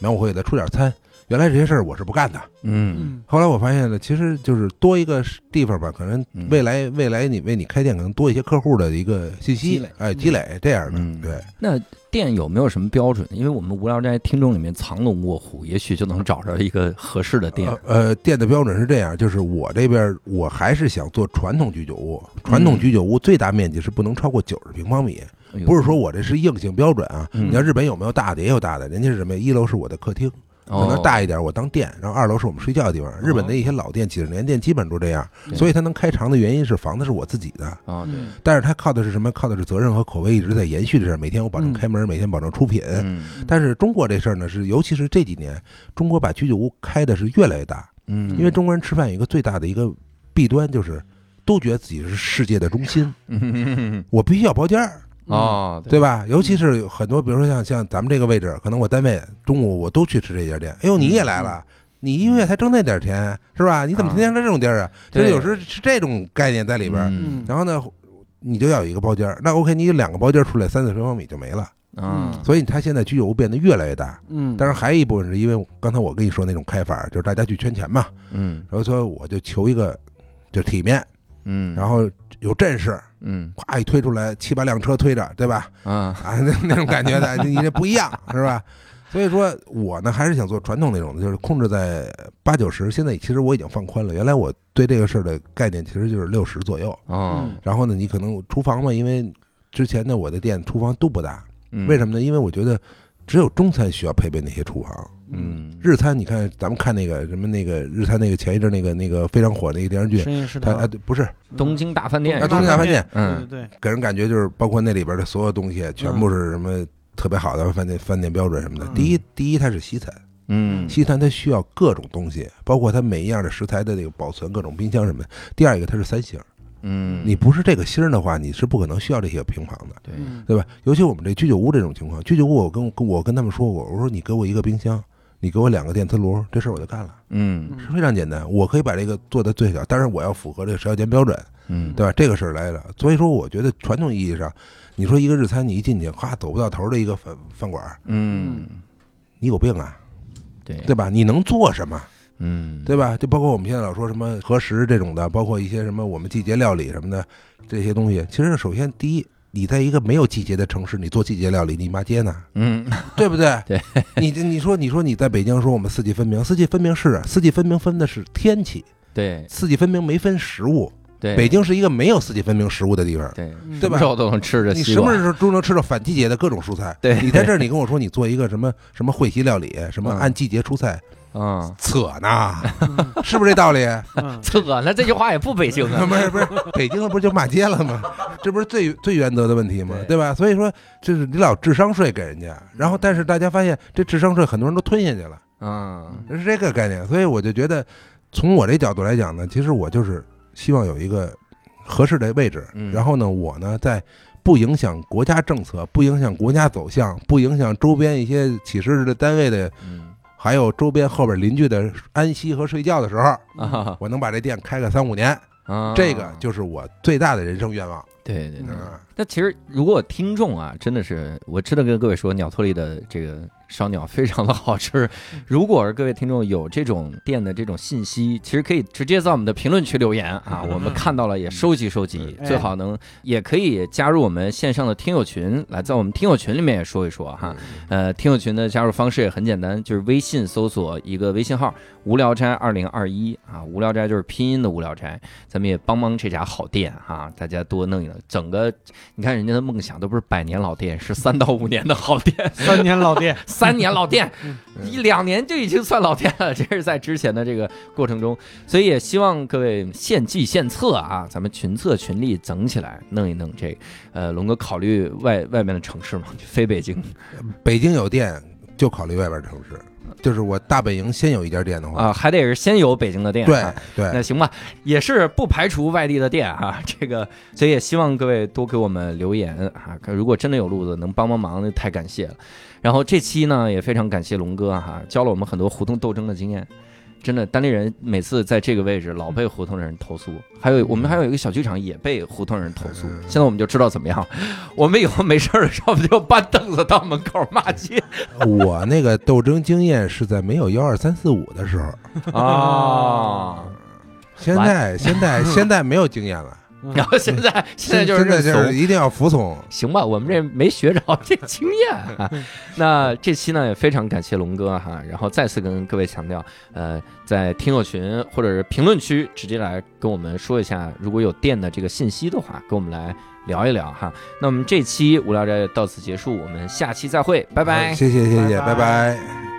然后我会给他出点餐，原来这些事儿我是不干的。嗯嗯后来我发现了，其实就是多一个地方吧，可能嗯未来未来你为你开店，可能多一些客户的一个信息积累，哎，积累这样嗯的，对。那店有没有什么标准？因为我们无聊斋听众里面藏龙卧虎，也许就能找着一个合适的店呃。呃，店的标准是这样，就是我这边我还是想做传统居酒屋，传统居酒屋最大面积是不能超过九十平方米，不是说我这是硬性标准啊。嗯你看日本有没有大的，也有大的，人家是什么呀？一楼是我的客厅，可能哦大一点我当店，然后二楼是我们睡觉的地方。日本的一些老店，几十年店基本都这样，所以它能开长的原因是房子是我自己的。啊，对，但是它靠的是什么？靠的是责任和口碑一直在延续的事儿。每天我保证嗯开门，每天保证出品。嗯但是中国这事儿呢，是尤其是这几年，中国把居酒屋开的是越来越大。嗯，因为中国人吃饭有一个最大的一个弊端，就是都觉得自己是世界的中心，嗯我必须要包间儿，哦，对吧？尤其是有很多，比如说像像咱们这个位置，可能我单位中午我都去吃这家店。哎呦，你也来了。你一个月才挣那点钱是吧？你怎么天天来这种地儿啊？就对是有时候是这种概念在里边。嗯然后呢，你就要有一个包间儿。那 OK，你有两个包间儿出来，三四平方米就没了。啊，所以他现在居酒屋变得越来越大。嗯，但是还有一部分是因为刚才我跟你说那种开法，就是大家去圈钱嘛。嗯然后说我就求一个就体面，嗯，然后有阵势，嗯咵一推出来七八辆车推着，对吧？啊，啊，那 那种感觉的，你这不一样是吧？所以说我呢还是想做传统那种的，就是控制在八九十。现在其实我已经放宽了，原来我对这个事儿的概念其实就是六十左右。嗯，然后呢，你可能厨房嘛，因为之前的我的店厨房都不大，嗯为什么呢？因为我觉得只有中餐需要配备那些厨房。嗯，日餐，你看咱们看那个什么那个日餐那个前一阵那个那个非常火的一个电视剧，深夜食堂它啊对不是。东京大饭店。啊东京大饭店，嗯对。对对，给人感觉就是包括那里边的所有东西，全部是什么特别好的饭店饭店标准什么的。嗯。第一，第一它是西餐，嗯。西餐它需要各种东西，包括它每一样的食材的那个保存，各种冰箱什么的。第二一个它是三星，嗯，你不是这个星儿的话，你是不可能需要这些平房的，对，嗯。对吧？尤其我们这居酒屋这种情况，居酒屋我跟跟我跟他们说过，我说你给我一个冰箱。你给我两个电磁炉，这事儿我就干了，嗯是非常简单。我可以把这个做的最小，但是我要符合这个食药监标准，嗯，对吧？这个事儿来了，所以说我觉得传统意义上，你说一个日餐，你一进去，哗走不到头的一个饭饭馆儿，嗯你有病啊，对对吧？你能做什么，嗯对吧？就包括我们现在老说什么核食这种的，包括一些什么我们季节料理什么的这些东西，其实首先第一，你在一个没有季节的城市，你做季节料理，你骂街呢，嗯对不对？对，你你说你说你在北京说我们四季分明，四季分明是啊四季分明分的是天气，对四季分明没分食物。对，北京是一个没有四季分明食物的地方。对嗯对吧什么时候都能吃着你什么，时候都能吃到反季节的各种蔬菜？对你在这儿，你跟我说你做一个什么什么会席料理，什么嗯按季节出菜，啊，扯呢，是不是这道理？嗯扯呢，这句话也不北京啊，不是不是，北京的不是就骂街了吗？这不是最最原则的问题吗？对对吧？所以说，就是你老智商税给人家，然后但是大家发现这智商税很多人都吞下去了，嗯是这个概念。所以我就觉得，从我这角度来讲呢，其实我就是希望有一个合适的位置，嗯然后呢，我呢在。不影响国家政策，不影响国家走向，不影响周边一些起事的单位的，嗯还有周边后边邻居的安息和睡觉的时候，啊我能把这店开个三五年，啊，这个就是我最大的人生愿望。对对对。嗯，那其实如果听众啊，真的是我真的跟各位说，鸟托利的这个烧鸟非常的好吃。如果是各位听众有这种店的这种信息，其实可以直接在我们的评论区留言啊，我们看到了也收集收集，哎最好能也可以加入我们线上的听友群，来在我们听友群里面也说一说哈。呃，听友群的加入方式也很简单，就是微信搜索一个微信号“无聊斋二零二一”啊，无聊斋就是拼音的无聊斋，咱们也帮帮这家好店啊、大家多弄一弄。整个你看人家的梦想都不是百年老店，是三到五年的好店，三年老店，三 年老店嗯，一两年就已经算老店了。这是在之前的这个过程中，所以也希望各位献计献策啊，咱们群策群力整起来，弄一弄这个。呃，龙哥考虑外外面的城市嘛，非北京北京有店就考虑外边城市，就是我大本营先有一家店的话，啊，还得是先有北京的店。对啊对那，行吧，也是不排除外地的店啊，这个，所以也希望各位多给我们留言啊，如果真的有路子能帮帮忙，那太感谢了。然后这期呢，也非常感谢龙哥哈、教了我们很多胡同斗争的经验。真的，单立人每次在这个位置老被胡同人投诉，还有我们还有一个小剧场也被胡同人投诉。嗯。现在我们就知道怎么样，我们以后没事儿的时候就搬凳子到门口骂街？我那个斗争经验是在没有幺二三四五的时候，啊。现在现在现在没有经验了，然后现在现在就是现在就认怂是一定要服从。行吧，我们这没学着这经验啊。那这期呢也非常感谢龙哥哈，然后再次跟各位强调，呃，在听友群或者是评论区直接来跟我们说一下，如果有店的这个信息的话，跟我们来聊一聊哈。那我们这期无聊斋到此结束，我们下期再会，拜拜。谢谢谢谢，拜拜拜拜